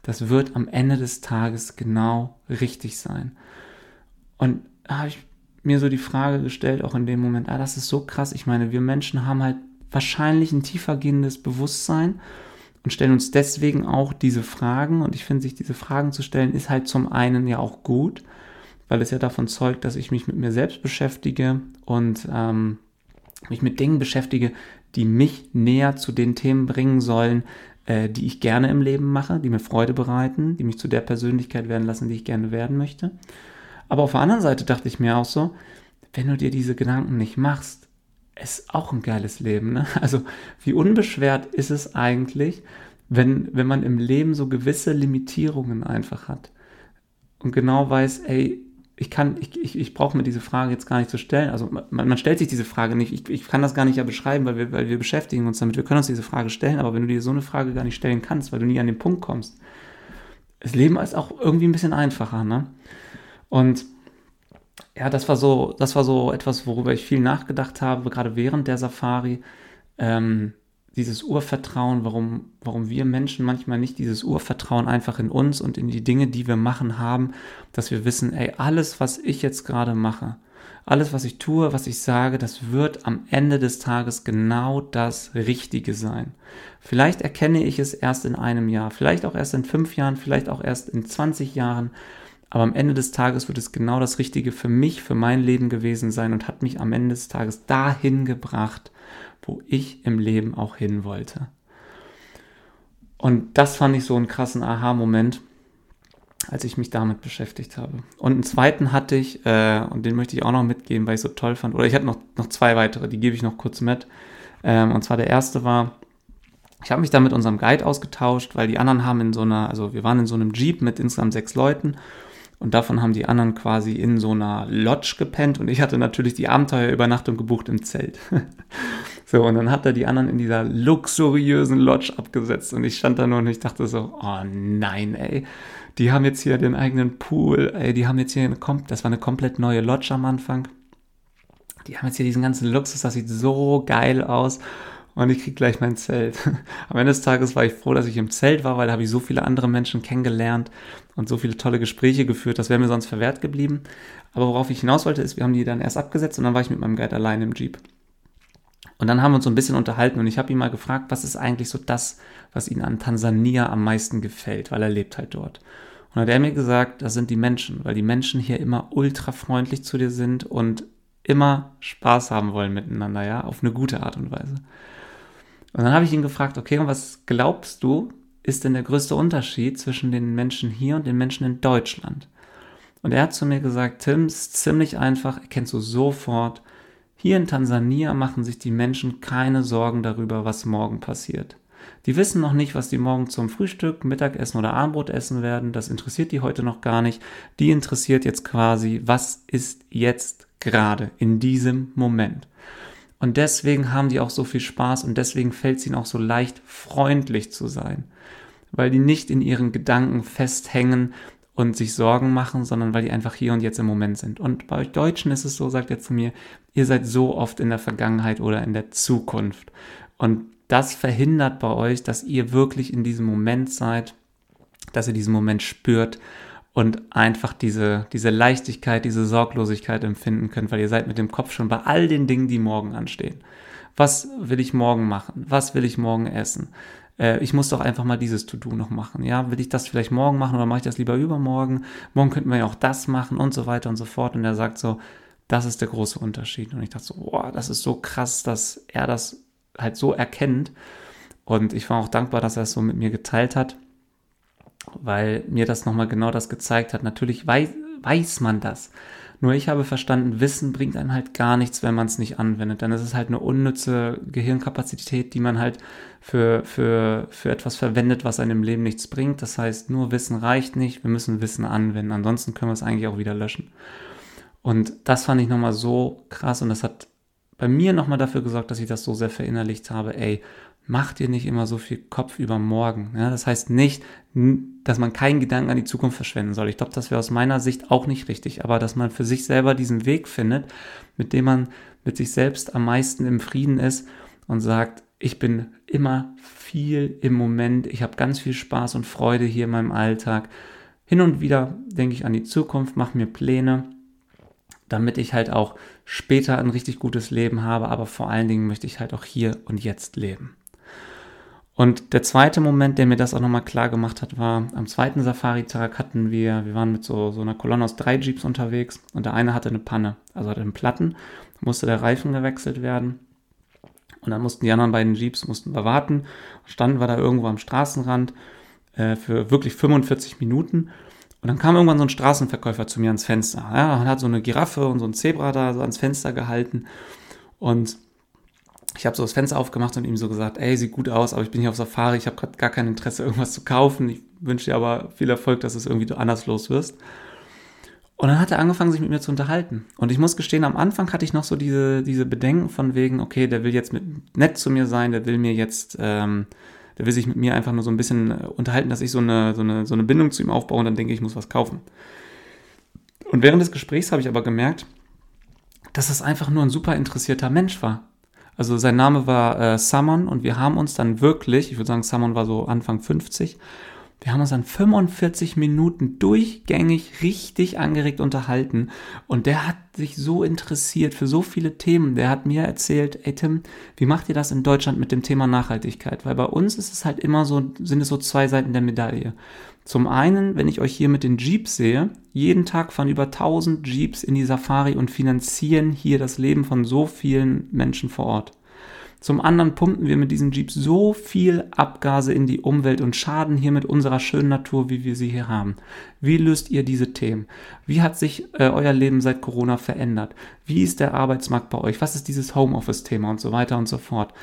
das wird am Ende des Tages genau richtig sein. Und da habe ich mir so die Frage gestellt, auch in dem Moment, ah, das ist so krass. Ich meine, wir Menschen haben halt wahrscheinlich ein tiefergehendes Bewusstsein und stellen uns deswegen auch diese Fragen. Und ich finde, sich diese Fragen zu stellen, ist halt zum einen ja auch gut, weil es ja davon zeugt, dass ich mich mit mir selbst beschäftige und ähm, mich mit Dingen beschäftige, die mich näher zu den Themen bringen sollen, äh, die ich gerne im Leben mache, die mir Freude bereiten, die mich zu der Persönlichkeit werden lassen, die ich gerne werden möchte. Aber auf der anderen Seite dachte ich mir auch so, wenn du dir diese Gedanken nicht machst, ist auch ein geiles Leben. Ne? Also wie unbeschwert ist es eigentlich, wenn, wenn man im Leben so gewisse Limitierungen einfach hat und genau weiß, ey, ich kann, ich, ich, ich brauche mir diese Frage jetzt gar nicht zu stellen. Also man, man stellt sich diese Frage nicht. Ich, ich kann das gar nicht ja beschreiben, weil wir, weil wir beschäftigen uns damit. Wir können uns diese Frage stellen, aber wenn du dir so eine Frage gar nicht stellen kannst, weil du nie an den Punkt kommst, das Leben ist auch irgendwie ein bisschen einfacher, ne? Und ja, das war so, das war so etwas, worüber ich viel nachgedacht habe, gerade während der Safari. Ähm, dieses Urvertrauen, warum, warum wir Menschen manchmal nicht dieses Urvertrauen einfach in uns und in die Dinge, die wir machen, haben, dass wir wissen, ey, alles, was ich jetzt gerade mache, alles, was ich tue, was ich sage, das wird am Ende des Tages genau das Richtige sein. Vielleicht erkenne ich es erst in einem Jahr, vielleicht auch erst in fünf Jahren, vielleicht auch erst in 20 Jahren, aber am Ende des Tages wird es genau das Richtige für mich, für mein Leben gewesen sein und hat mich am Ende des Tages dahin gebracht, wo ich im Leben auch hin wollte. Und das fand ich so einen krassen Aha-Moment, als ich mich damit beschäftigt habe. Und einen zweiten hatte ich, äh, und den möchte ich auch noch mitgeben, weil ich so toll fand. Oder ich hatte noch, noch zwei weitere, die gebe ich noch kurz mit. Ähm, und zwar der erste war, ich habe mich da mit unserem Guide ausgetauscht, weil die anderen haben in so einer, also wir waren in so einem Jeep mit insgesamt sechs Leuten und davon haben die anderen quasi in so einer Lodge gepennt und ich hatte natürlich die Abenteuerübernachtung gebucht im Zelt. so, und dann hat er die anderen in dieser luxuriösen Lodge abgesetzt und ich stand da nur und ich dachte so, oh nein, ey. Die haben jetzt hier den eigenen Pool, ey, die haben jetzt hier eine, das war eine komplett neue Lodge am Anfang. Die haben jetzt hier diesen ganzen Luxus, das sieht so geil aus und ich krieg gleich mein Zelt. Am Ende des Tages war ich froh, dass ich im Zelt war, weil da habe ich so viele andere Menschen kennengelernt und so viele tolle Gespräche geführt, das wäre mir sonst verwehrt geblieben. Aber worauf ich hinaus wollte, ist, wir haben die dann erst abgesetzt und dann war ich mit meinem Guide allein im Jeep. Und dann haben wir uns so ein bisschen unterhalten und ich habe ihn mal gefragt, was ist eigentlich so das, was ihm an Tansania am meisten gefällt, weil er lebt halt dort. Und dann hat er mir gesagt, das sind die Menschen, weil die Menschen hier immer ultra freundlich zu dir sind und immer Spaß haben wollen miteinander, ja, auf eine gute Art und Weise. Und dann habe ich ihn gefragt, okay, und was glaubst du, ist denn der größte Unterschied zwischen den Menschen hier und den Menschen in Deutschland? Und er hat zu mir gesagt, Tim, ist ziemlich einfach, erkennst du sofort, hier in Tansania machen sich die Menschen keine Sorgen darüber, was morgen passiert. Die wissen noch nicht, was die morgen zum Frühstück, Mittagessen oder Abendbrot essen werden. Das interessiert die heute noch gar nicht. Die interessiert jetzt quasi, was ist jetzt gerade in diesem Moment. Und deswegen haben die auch so viel Spaß und deswegen fällt es ihnen auch so leicht, freundlich zu sein. Weil die nicht in ihren Gedanken festhängen und sich Sorgen machen, sondern weil die einfach hier und jetzt im Moment sind. Und bei euch Deutschen ist es so, sagt er zu mir, ihr seid so oft in der Vergangenheit oder in der Zukunft. Und das verhindert bei euch, dass ihr wirklich in diesem Moment seid, dass ihr diesen Moment spürt und einfach diese, diese Leichtigkeit, diese Sorglosigkeit empfinden könnt, weil ihr seid mit dem Kopf schon bei all den Dingen, die morgen anstehen. Was will ich morgen machen? Was will ich morgen essen? Äh, ich muss doch einfach mal dieses To-Do noch machen. Ja, will ich das vielleicht morgen machen oder mache ich das lieber übermorgen? Morgen könnten wir ja auch das machen und so weiter und so fort. Und er sagt so, das ist der große Unterschied. Und ich dachte so, boah, das ist so krass, dass er das halt so erkennt. Und ich war auch dankbar, dass er es so mit mir geteilt hat weil mir das nochmal genau das gezeigt hat. Natürlich weiß, weiß man das. Nur ich habe verstanden, Wissen bringt einem halt gar nichts, wenn man es nicht anwendet. Dann ist es halt eine unnütze Gehirnkapazität, die man halt für, für, für etwas verwendet, was einem im Leben nichts bringt. Das heißt, nur Wissen reicht nicht, wir müssen Wissen anwenden. Ansonsten können wir es eigentlich auch wieder löschen. Und das fand ich nochmal so krass und das hat bei mir nochmal dafür gesorgt, dass ich das so sehr verinnerlicht habe, ey, mach dir nicht immer so viel Kopf über morgen. Ja, das heißt nicht, dass man keinen Gedanken an die Zukunft verschwenden soll. Ich glaube, das wäre aus meiner Sicht auch nicht richtig, aber dass man für sich selber diesen Weg findet, mit dem man mit sich selbst am meisten im Frieden ist und sagt, ich bin immer viel im Moment, ich habe ganz viel Spaß und Freude hier in meinem Alltag. Hin und wieder denke ich an die Zukunft, mache mir Pläne damit ich halt auch später ein richtig gutes Leben habe, aber vor allen Dingen möchte ich halt auch hier und jetzt leben. Und der zweite Moment, der mir das auch nochmal klar gemacht hat, war, am zweiten Safari-Tag hatten wir, wir waren mit so, so einer Kolonne aus drei Jeeps unterwegs und der eine hatte eine Panne, also hatte einen Platten, musste der Reifen gewechselt werden. Und dann mussten die anderen beiden Jeeps, mussten wir warten, standen wir da irgendwo am Straßenrand äh, für wirklich 45 Minuten und dann kam irgendwann so ein Straßenverkäufer zu mir ans Fenster. Ja, und hat so eine Giraffe und so ein Zebra da so ans Fenster gehalten. Und ich habe so das Fenster aufgemacht und ihm so gesagt, ey, sieht gut aus, aber ich bin hier auf Safari, ich habe gerade gar kein Interesse, irgendwas zu kaufen. Ich wünsche dir aber viel Erfolg, dass es irgendwie anders los wirst. Und dann hat er angefangen, sich mit mir zu unterhalten. Und ich muss gestehen, am Anfang hatte ich noch so diese, diese Bedenken von wegen, okay, der will jetzt mit, nett zu mir sein, der will mir jetzt ähm, der will sich mit mir einfach nur so ein bisschen äh, unterhalten, dass ich so eine, so eine, so eine Bindung zu ihm aufbaue und dann denke ich, ich muss was kaufen. Und während des Gesprächs habe ich aber gemerkt, dass das einfach nur ein super interessierter Mensch war. Also sein Name war äh, Samon und wir haben uns dann wirklich, ich würde sagen, Samon war so Anfang 50, wir haben uns dann 45 Minuten durchgängig richtig angeregt unterhalten und der hat sich so interessiert für so viele Themen. Der hat mir erzählt, ey Tim, wie macht ihr das in Deutschland mit dem Thema Nachhaltigkeit? Weil bei uns ist es halt immer so, sind es so zwei Seiten der Medaille. Zum einen, wenn ich euch hier mit den Jeeps sehe, jeden Tag fahren über 1000 Jeeps in die Safari und finanzieren hier das Leben von so vielen Menschen vor Ort. Zum anderen pumpen wir mit diesen Jeeps so viel Abgase in die Umwelt und schaden hier mit unserer schönen Natur, wie wir sie hier haben. Wie löst ihr diese Themen? Wie hat sich äh, euer Leben seit Corona verändert? Wie ist der Arbeitsmarkt bei euch? Was ist dieses Homeoffice-Thema und so weiter und so fort?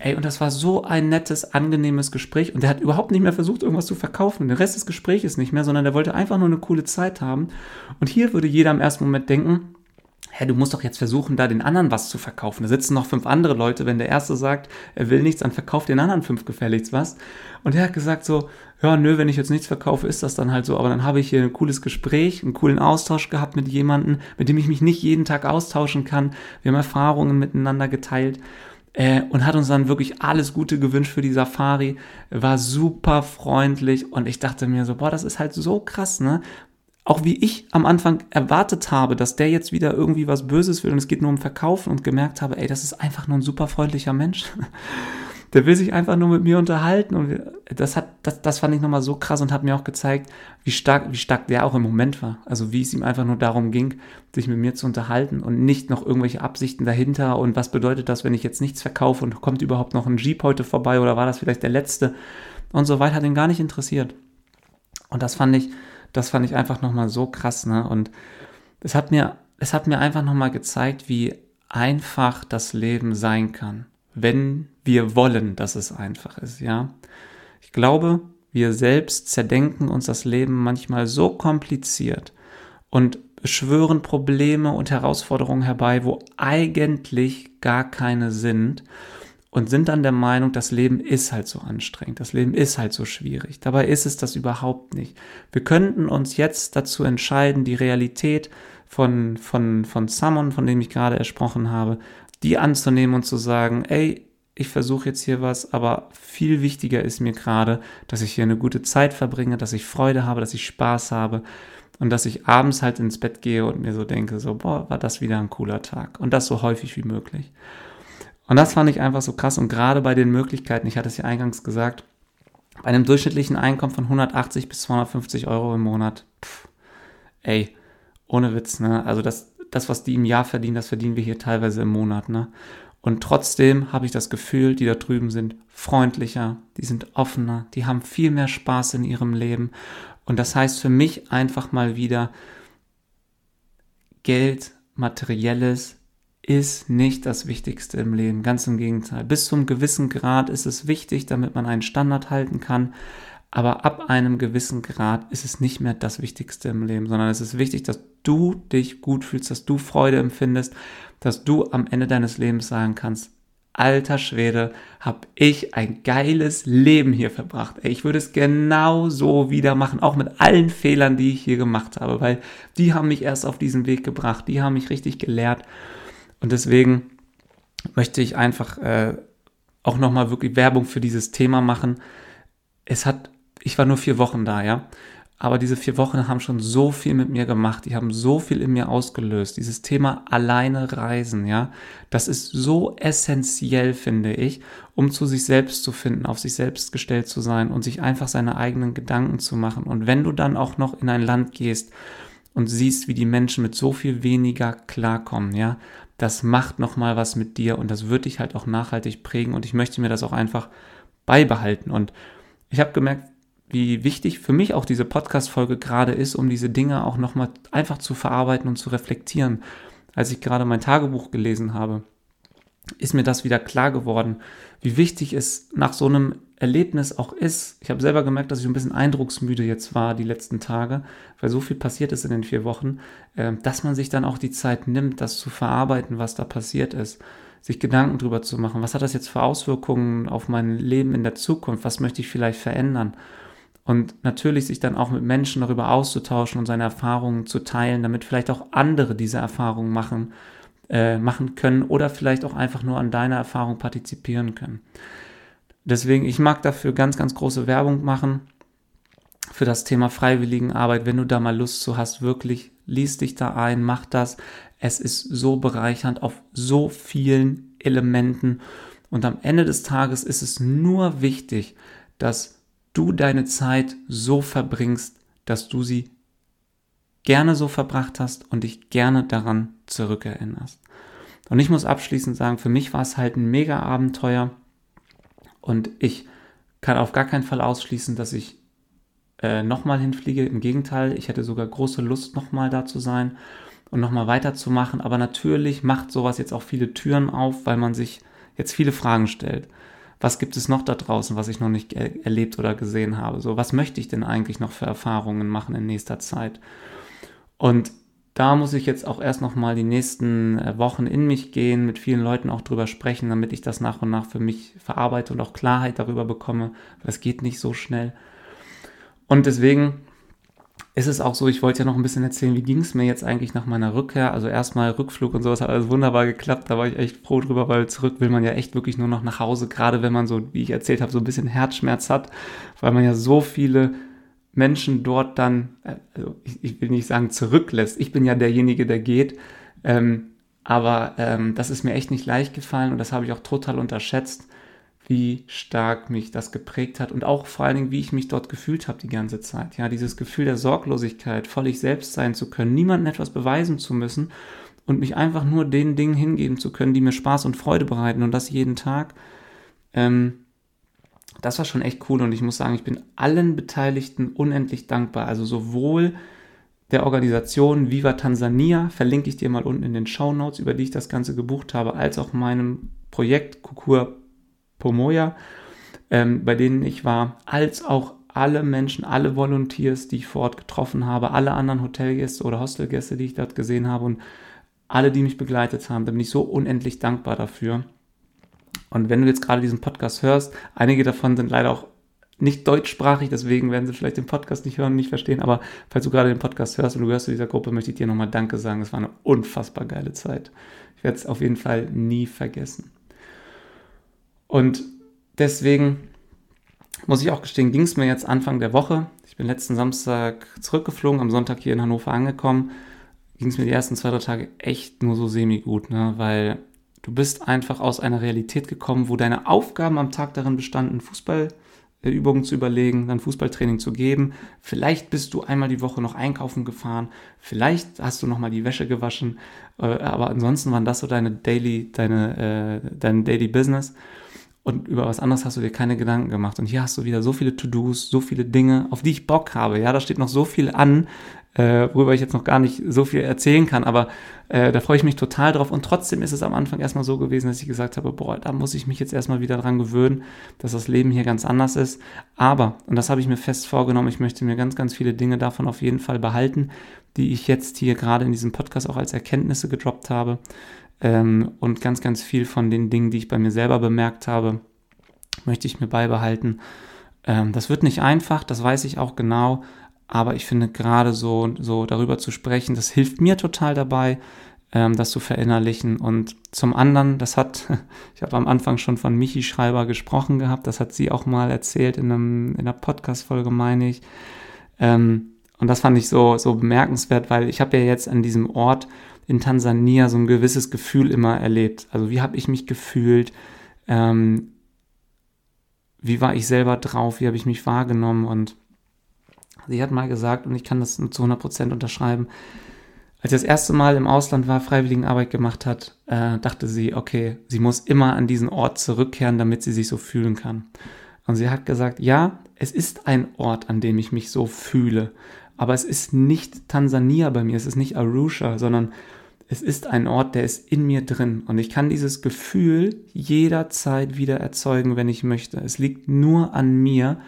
Ey, und das war so ein nettes, angenehmes Gespräch. Und der hat überhaupt nicht mehr versucht, irgendwas zu verkaufen. Der Rest des Gesprächs nicht mehr, sondern der wollte einfach nur eine coole Zeit haben. Und hier würde jeder im ersten Moment denken, hä, du musst doch jetzt versuchen, da den anderen was zu verkaufen. Da sitzen noch fünf andere Leute. Wenn der erste sagt, er will nichts, dann verkauft den anderen fünf gefälligst was. Und er hat gesagt so, ja, nö, wenn ich jetzt nichts verkaufe, ist das dann halt so. Aber dann habe ich hier ein cooles Gespräch, einen coolen Austausch gehabt mit jemandem, mit dem ich mich nicht jeden Tag austauschen kann. Wir haben Erfahrungen miteinander geteilt. Äh, und hat uns dann wirklich alles Gute gewünscht für die Safari, war super freundlich und ich dachte mir so, boah, das ist halt so krass, ne? Auch wie ich am Anfang erwartet habe, dass der jetzt wieder irgendwie was Böses will und es geht nur um Verkaufen und gemerkt habe, ey, das ist einfach nur ein super freundlicher Mensch. Der will sich einfach nur mit mir unterhalten und das hat, das, das fand ich nochmal so krass und hat mir auch gezeigt, wie stark, wie stark der auch im Moment war. Also wie es ihm einfach nur darum ging, sich mit mir zu unterhalten und nicht noch irgendwelche Absichten dahinter und was bedeutet das, wenn ich jetzt nichts verkaufe und kommt überhaupt noch ein Jeep heute vorbei oder war das vielleicht der letzte und so weiter, hat ihn gar nicht interessiert. Und das fand ich, das fand ich einfach nochmal so krass, ne? Und es hat mir, es hat mir einfach nochmal gezeigt, wie einfach das Leben sein kann, wenn wir wollen, dass es einfach ist, ja. Ich glaube, wir selbst zerdenken uns das Leben manchmal so kompliziert und beschwören Probleme und Herausforderungen herbei, wo eigentlich gar keine sind und sind dann der Meinung, das Leben ist halt so anstrengend, das Leben ist halt so schwierig. Dabei ist es das überhaupt nicht. Wir könnten uns jetzt dazu entscheiden, die Realität von, von, von Summon, von dem ich gerade ersprochen habe, die anzunehmen und zu sagen, ey, ich versuche jetzt hier was, aber viel wichtiger ist mir gerade, dass ich hier eine gute Zeit verbringe, dass ich Freude habe, dass ich Spaß habe und dass ich abends halt ins Bett gehe und mir so denke, so, boah, war das wieder ein cooler Tag und das so häufig wie möglich. Und das fand ich einfach so krass und gerade bei den Möglichkeiten, ich hatte es ja eingangs gesagt, bei einem durchschnittlichen Einkommen von 180 bis 250 Euro im Monat, pff, ey, ohne Witz, ne? Also das, das, was die im Jahr verdienen, das verdienen wir hier teilweise im Monat, ne? Und trotzdem habe ich das Gefühl, die da drüben sind freundlicher, die sind offener, die haben viel mehr Spaß in ihrem Leben. Und das heißt für mich einfach mal wieder, Geld, materielles ist nicht das Wichtigste im Leben. Ganz im Gegenteil. Bis zu einem gewissen Grad ist es wichtig, damit man einen Standard halten kann. Aber ab einem gewissen Grad ist es nicht mehr das Wichtigste im Leben, sondern es ist wichtig, dass du dich gut fühlst, dass du Freude empfindest, dass du am Ende deines Lebens sagen kannst, alter Schwede, hab ich ein geiles Leben hier verbracht. Ich würde es genau so wieder machen, auch mit allen Fehlern, die ich hier gemacht habe, weil die haben mich erst auf diesen Weg gebracht, die haben mich richtig gelehrt. Und deswegen möchte ich einfach äh, auch nochmal wirklich Werbung für dieses Thema machen. Es hat ich war nur vier Wochen da, ja. Aber diese vier Wochen haben schon so viel mit mir gemacht. Die haben so viel in mir ausgelöst. Dieses Thema alleine reisen, ja. Das ist so essentiell, finde ich, um zu sich selbst zu finden, auf sich selbst gestellt zu sein und sich einfach seine eigenen Gedanken zu machen. Und wenn du dann auch noch in ein Land gehst und siehst, wie die Menschen mit so viel weniger klarkommen, ja, das macht nochmal was mit dir und das wird dich halt auch nachhaltig prägen und ich möchte mir das auch einfach beibehalten. Und ich habe gemerkt, wie wichtig für mich auch diese Podcast-Folge gerade ist, um diese Dinge auch nochmal einfach zu verarbeiten und zu reflektieren. Als ich gerade mein Tagebuch gelesen habe, ist mir das wieder klar geworden, wie wichtig es nach so einem Erlebnis auch ist. Ich habe selber gemerkt, dass ich ein bisschen eindrucksmüde jetzt war die letzten Tage, weil so viel passiert ist in den vier Wochen, ähm, dass man sich dann auch die Zeit nimmt, das zu verarbeiten, was da passiert ist sich Gedanken drüber zu machen, was hat das jetzt für Auswirkungen auf mein Leben in der Zukunft, was möchte ich vielleicht verändern und natürlich sich dann auch mit Menschen darüber auszutauschen und seine Erfahrungen zu teilen, damit vielleicht auch andere diese Erfahrungen machen, äh, machen können oder vielleicht auch einfach nur an deiner Erfahrung partizipieren können. Deswegen, ich mag dafür ganz, ganz große Werbung machen für das Thema Freiwilligenarbeit. Wenn du da mal Lust zu hast, wirklich, liest dich da ein, mach das. Es ist so bereichernd auf so vielen Elementen. Und am Ende des Tages ist es nur wichtig, dass du deine Zeit so verbringst, dass du sie gerne so verbracht hast und dich gerne daran zurückerinnerst. Und ich muss abschließend sagen, für mich war es halt ein mega Abenteuer und ich kann auf gar keinen Fall ausschließen, dass ich äh, nochmal hinfliege. Im Gegenteil, ich hätte sogar große Lust, nochmal da zu sein und nochmal weiterzumachen. Aber natürlich macht sowas jetzt auch viele Türen auf, weil man sich jetzt viele Fragen stellt was gibt es noch da draußen, was ich noch nicht er erlebt oder gesehen habe? So, was möchte ich denn eigentlich noch für Erfahrungen machen in nächster Zeit? Und da muss ich jetzt auch erst noch mal die nächsten äh, Wochen in mich gehen, mit vielen Leuten auch drüber sprechen, damit ich das nach und nach für mich verarbeite und auch Klarheit darüber bekomme, es geht nicht so schnell. Und deswegen ist es auch so, ich wollte ja noch ein bisschen erzählen, wie ging es mir jetzt eigentlich nach meiner Rückkehr. Also erstmal Rückflug und sowas hat alles wunderbar geklappt. Da war ich echt froh drüber, weil zurück will man ja echt wirklich nur noch nach Hause, gerade wenn man so, wie ich erzählt habe, so ein bisschen Herzschmerz hat, weil man ja so viele Menschen dort dann, äh, also ich, ich will nicht sagen zurücklässt. Ich bin ja derjenige, der geht. Ähm, aber ähm, das ist mir echt nicht leicht gefallen und das habe ich auch total unterschätzt wie stark mich das geprägt hat und auch vor allen Dingen, wie ich mich dort gefühlt habe die ganze Zeit. Ja, dieses Gefühl der Sorglosigkeit, völlig selbst sein zu können, niemandem etwas beweisen zu müssen und mich einfach nur den Dingen hingeben zu können, die mir Spaß und Freude bereiten und das jeden Tag. Ähm, das war schon echt cool und ich muss sagen, ich bin allen Beteiligten unendlich dankbar. Also sowohl der Organisation Viva Tansania, verlinke ich dir mal unten in den Show Notes, über die ich das Ganze gebucht habe, als auch meinem Projekt Kukur Pomoya, ähm, bei denen ich war, als auch alle Menschen, alle Volunteers, die ich vor Ort getroffen habe, alle anderen Hotelgäste oder Hostelgäste, die ich dort gesehen habe und alle, die mich begleitet haben, da bin ich so unendlich dankbar dafür. Und wenn du jetzt gerade diesen Podcast hörst, einige davon sind leider auch nicht deutschsprachig, deswegen werden sie vielleicht den Podcast nicht hören und nicht verstehen, aber falls du gerade den Podcast hörst und du gehörst zu dieser Gruppe, möchte ich dir nochmal Danke sagen. Es war eine unfassbar geile Zeit. Ich werde es auf jeden Fall nie vergessen. Und deswegen muss ich auch gestehen, ging es mir jetzt Anfang der Woche. Ich bin letzten Samstag zurückgeflogen, am Sonntag hier in Hannover angekommen. Ging es mir die ersten zwei, drei Tage echt nur so semi-gut, ne? weil du bist einfach aus einer Realität gekommen, wo deine Aufgaben am Tag darin bestanden, Fußballübungen zu überlegen, dann Fußballtraining zu geben. Vielleicht bist du einmal die Woche noch einkaufen gefahren, vielleicht hast du noch mal die Wäsche gewaschen, äh, aber ansonsten waren das so deine Daily, deine, äh, dein Daily Business und über was anderes hast du dir keine Gedanken gemacht. Und hier hast du wieder so viele To-Dos, so viele Dinge, auf die ich Bock habe. Ja, da steht noch so viel an, äh, worüber ich jetzt noch gar nicht so viel erzählen kann, aber äh, da freue ich mich total drauf. Und trotzdem ist es am Anfang erstmal so gewesen, dass ich gesagt habe, boah, da muss ich mich jetzt erstmal wieder dran gewöhnen, dass das Leben hier ganz anders ist. Aber, und das habe ich mir fest vorgenommen, ich möchte mir ganz, ganz viele Dinge davon auf jeden Fall behalten, die ich jetzt hier gerade in diesem Podcast auch als Erkenntnisse gedroppt habe. Ähm, und ganz, ganz viel von den Dingen, die ich bei mir selber bemerkt habe, möchte ich mir beibehalten. Ähm, das wird nicht einfach, das weiß ich auch genau, aber ich finde gerade so, so darüber zu sprechen, das hilft mir total dabei, ähm, das zu verinnerlichen. Und zum anderen, das hat, ich habe am Anfang schon von Michi Schreiber gesprochen gehabt, das hat sie auch mal erzählt in, einem, in einer Podcast-Folge, meine ich. Ähm, und das fand ich so, so bemerkenswert, weil ich habe ja jetzt an diesem Ort in Tansania so ein gewisses Gefühl immer erlebt. Also wie habe ich mich gefühlt? Ähm, wie war ich selber drauf? Wie habe ich mich wahrgenommen? Und Sie hat mal gesagt, und ich kann das zu 100% unterschreiben, als sie das erste Mal im Ausland war, Freiwilligenarbeit gemacht hat, äh, dachte sie, okay, sie muss immer an diesen Ort zurückkehren, damit sie sich so fühlen kann. Und sie hat gesagt, ja, es ist ein Ort, an dem ich mich so fühle, aber es ist nicht Tansania bei mir, es ist nicht Arusha, sondern es ist ein Ort, der ist in mir drin und ich kann dieses Gefühl jederzeit wieder erzeugen, wenn ich möchte. Es liegt nur an mir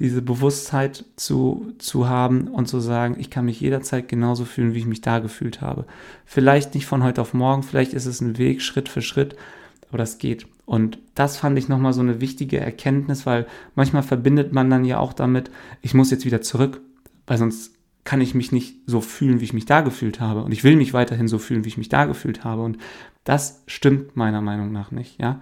diese Bewusstheit zu, zu haben und zu sagen, ich kann mich jederzeit genauso fühlen, wie ich mich da gefühlt habe. Vielleicht nicht von heute auf morgen, vielleicht ist es ein Weg Schritt für Schritt, aber das geht. Und das fand ich nochmal so eine wichtige Erkenntnis, weil manchmal verbindet man dann ja auch damit, ich muss jetzt wieder zurück, weil sonst kann ich mich nicht so fühlen, wie ich mich da gefühlt habe. Und ich will mich weiterhin so fühlen, wie ich mich da gefühlt habe. Und das stimmt meiner Meinung nach nicht, ja.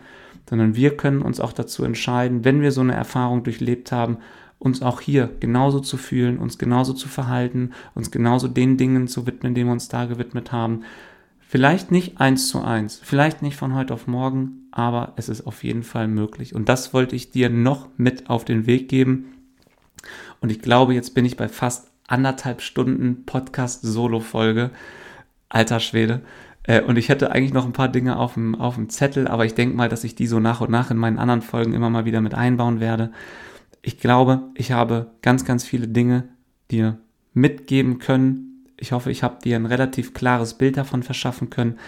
Sondern wir können uns auch dazu entscheiden, wenn wir so eine Erfahrung durchlebt haben, uns auch hier genauso zu fühlen, uns genauso zu verhalten, uns genauso den Dingen zu widmen, denen wir uns da gewidmet haben. Vielleicht nicht eins zu eins, vielleicht nicht von heute auf morgen, aber es ist auf jeden Fall möglich. Und das wollte ich dir noch mit auf den Weg geben. Und ich glaube, jetzt bin ich bei fast anderthalb Stunden Podcast-Solo-Folge. Alter Schwede. Äh, und ich hätte eigentlich noch ein paar Dinge auf dem, auf dem Zettel, aber ich denke mal, dass ich die so nach und nach in meinen anderen Folgen immer mal wieder mit einbauen werde ich glaube, ich habe ganz, ganz viele Dinge dir mitgeben können. Ich hoffe, ich habe dir ein relativ klares Bild davon verschaffen können.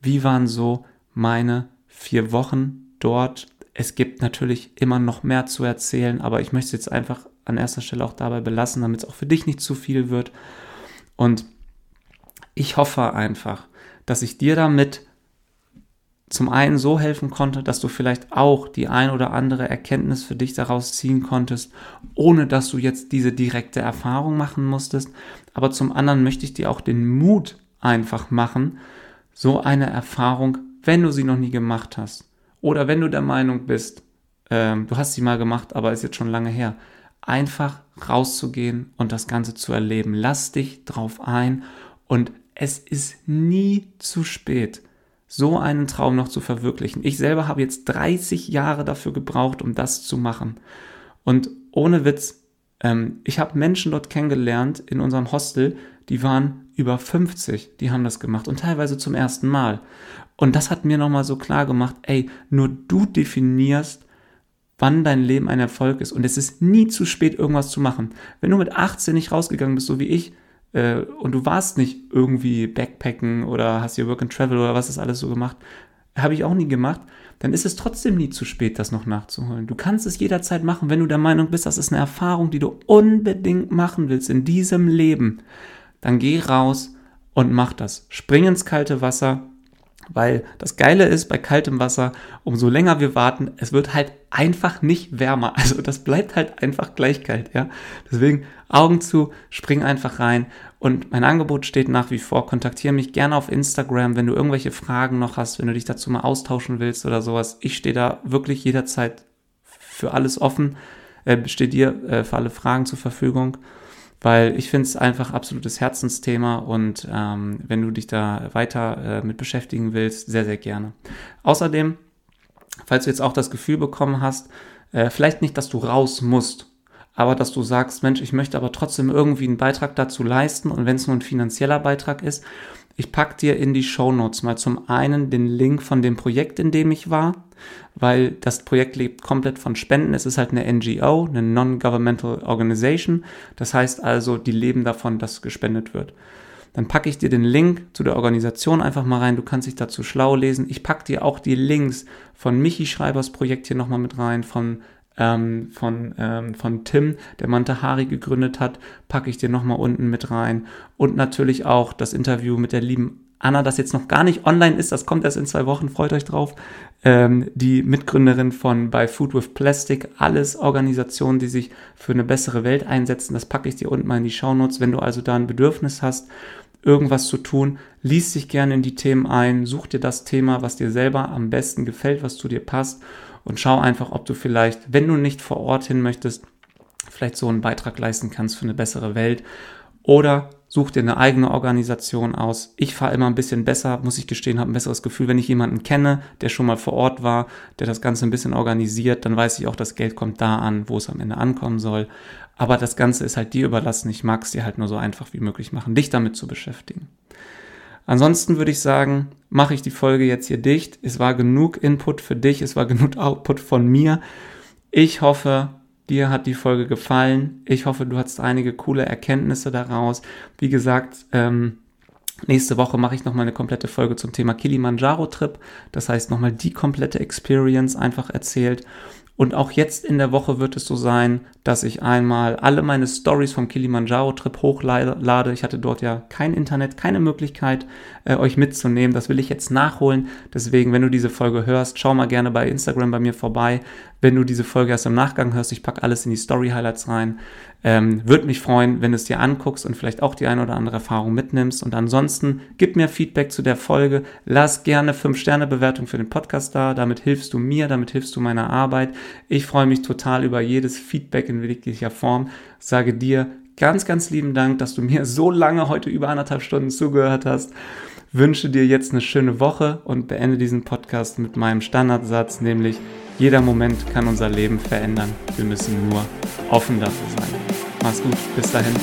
Wie waren so meine vier Wochen dort? Es gibt natürlich immer noch mehr zu erzählen, aber ich möchte es jetzt einfach an erster Stelle auch dabei belassen, damit es auch für dich nicht zu viel wird. Und ich hoffe einfach, dass ich dir damit zum einen so helfen konnte, dass du vielleicht auch die ein oder andere Erkenntnis für dich daraus ziehen konntest, ohne dass du jetzt diese direkte Erfahrung machen musstest. Aber zum anderen möchte ich dir auch den Mut einfach machen, so eine Erfahrung, wenn du sie noch nie gemacht hast, oder wenn du der Meinung bist, ähm, du hast sie mal gemacht, aber ist jetzt schon lange her, einfach rauszugehen und das Ganze zu erleben. Lass dich drauf ein und es ist nie zu spät so einen Traum noch zu verwirklichen. Ich selber habe jetzt 30 Jahre dafür gebraucht, um das zu machen. Und ohne Witz, ähm, ich habe Menschen dort kennengelernt in unserem Hostel, die waren über 50, die haben das gemacht und teilweise zum ersten Mal. Und das hat mir nochmal so klar gemacht, ey, nur du definierst, wann dein Leben ein Erfolg ist. Und es ist nie zu spät, irgendwas zu machen. Wenn du mit 18 nicht rausgegangen bist, so wie ich, äh, und du warst nicht irgendwie Backpacken oder hast hier Work and Travel oder was ist alles so gemacht, habe ich auch nie gemacht, dann ist es trotzdem nie zu spät, das noch nachzuholen. Du kannst es jederzeit machen, wenn du der Meinung bist, das ist eine Erfahrung, die du unbedingt machen willst in diesem Leben. Dann geh raus und mach das. Spring ins kalte Wasser, weil das Geile ist bei kaltem Wasser, umso länger wir warten, es wird halt einfach nicht wärmer. Also das bleibt halt einfach gleich kalt, ja. Deswegen Augen zu, spring einfach rein. Und mein Angebot steht nach wie vor. Kontaktiere mich gerne auf Instagram, wenn du irgendwelche Fragen noch hast, wenn du dich dazu mal austauschen willst oder sowas. Ich stehe da wirklich jederzeit für alles offen, äh, stehe dir äh, für alle Fragen zur Verfügung weil ich finde es einfach absolutes Herzensthema und ähm, wenn du dich da weiter äh, mit beschäftigen willst, sehr, sehr gerne. Außerdem, falls du jetzt auch das Gefühl bekommen hast, äh, vielleicht nicht, dass du raus musst, aber dass du sagst, Mensch, ich möchte aber trotzdem irgendwie einen Beitrag dazu leisten und wenn es nur ein finanzieller Beitrag ist, Ich packe dir in die Show Notes mal zum einen den Link von dem Projekt, in dem ich war, weil das Projekt lebt komplett von Spenden. Es ist halt eine NGO, eine Non-Governmental Organization. Das heißt also, die leben davon, dass gespendet wird. Dann packe ich dir den Link zu der Organisation einfach mal rein. Du kannst dich dazu schlau lesen. Ich packe dir auch die Links von Michi Schreibers Projekt hier nochmal mit rein, von ähm, von, ähm, von Tim, der Mantahari gegründet hat, packe ich dir nochmal unten mit rein. Und natürlich auch das Interview mit der lieben Anna, das jetzt noch gar nicht online ist, das kommt erst in zwei Wochen, freut euch drauf. Ähm, die Mitgründerin von By Food with Plastic, alles Organisationen, die sich für eine bessere Welt einsetzen. Das packe ich dir unten mal in die Shownotes. Wenn du also da ein Bedürfnis hast, irgendwas zu tun, liest dich gerne in die Themen ein, such dir das Thema, was dir selber am besten gefällt, was zu dir passt und schau einfach, ob du vielleicht, wenn du nicht vor Ort hin möchtest, vielleicht so einen Beitrag leisten kannst für eine bessere Welt. Oder such dir eine eigene Organisation aus. Ich fahre immer ein bisschen besser, muss ich gestehen, habe ein besseres Gefühl, wenn ich jemanden kenne, der schon mal vor Ort war, der das Ganze ein bisschen organisiert, dann weiß ich auch, das Geld kommt da an, wo es am Ende ankommen soll. Aber das Ganze ist halt dir überlassen. Ich mag es dir halt nur so einfach wie möglich machen, dich damit zu beschäftigen. Ansonsten würde ich sagen, mache ich die Folge jetzt hier dicht. Es war genug Input für dich, es war genug Output von mir. Ich hoffe, dir hat die Folge gefallen. Ich hoffe, du hast einige coole Erkenntnisse daraus. Wie gesagt, ähm, nächste Woche mache ich nochmal eine komplette Folge zum Thema Kilimanjaro-Trip. Das heißt, nochmal die komplette Experience einfach erzählt. Und auch jetzt in der Woche wird es so sein, dass ich einmal alle meine Stories vom Kilimanjaro-Trip hochlade. Ich hatte dort ja kein Internet, keine Möglichkeit, äh, euch mitzunehmen. Das will ich jetzt nachholen. Deswegen, wenn du diese Folge hörst, schau mal gerne bei Instagram bei mir vorbei. Wenn du diese Folge erst im Nachgang hörst, ich packe alles in die Story-Highlights rein. Ähm, Würde mich freuen, wenn du es dir anguckst und vielleicht auch die eine oder andere Erfahrung mitnimmst. Und ansonsten gib mir Feedback zu der Folge. Lass gerne 5-Sterne-Bewertung für den Podcast da. Damit hilfst du mir, damit hilfst du meiner Arbeit. Ich freue mich total über jedes Feedback in jeglicher Form. Sage dir ganz, ganz lieben Dank, dass du mir so lange heute über anderthalb Stunden zugehört hast wünsche dir jetzt eine schöne Woche und beende diesen Podcast mit meinem Standardsatz, nämlich jeder Moment kann unser Leben verändern. Wir müssen nur offen dafür sein. Mach's gut, bis dahin.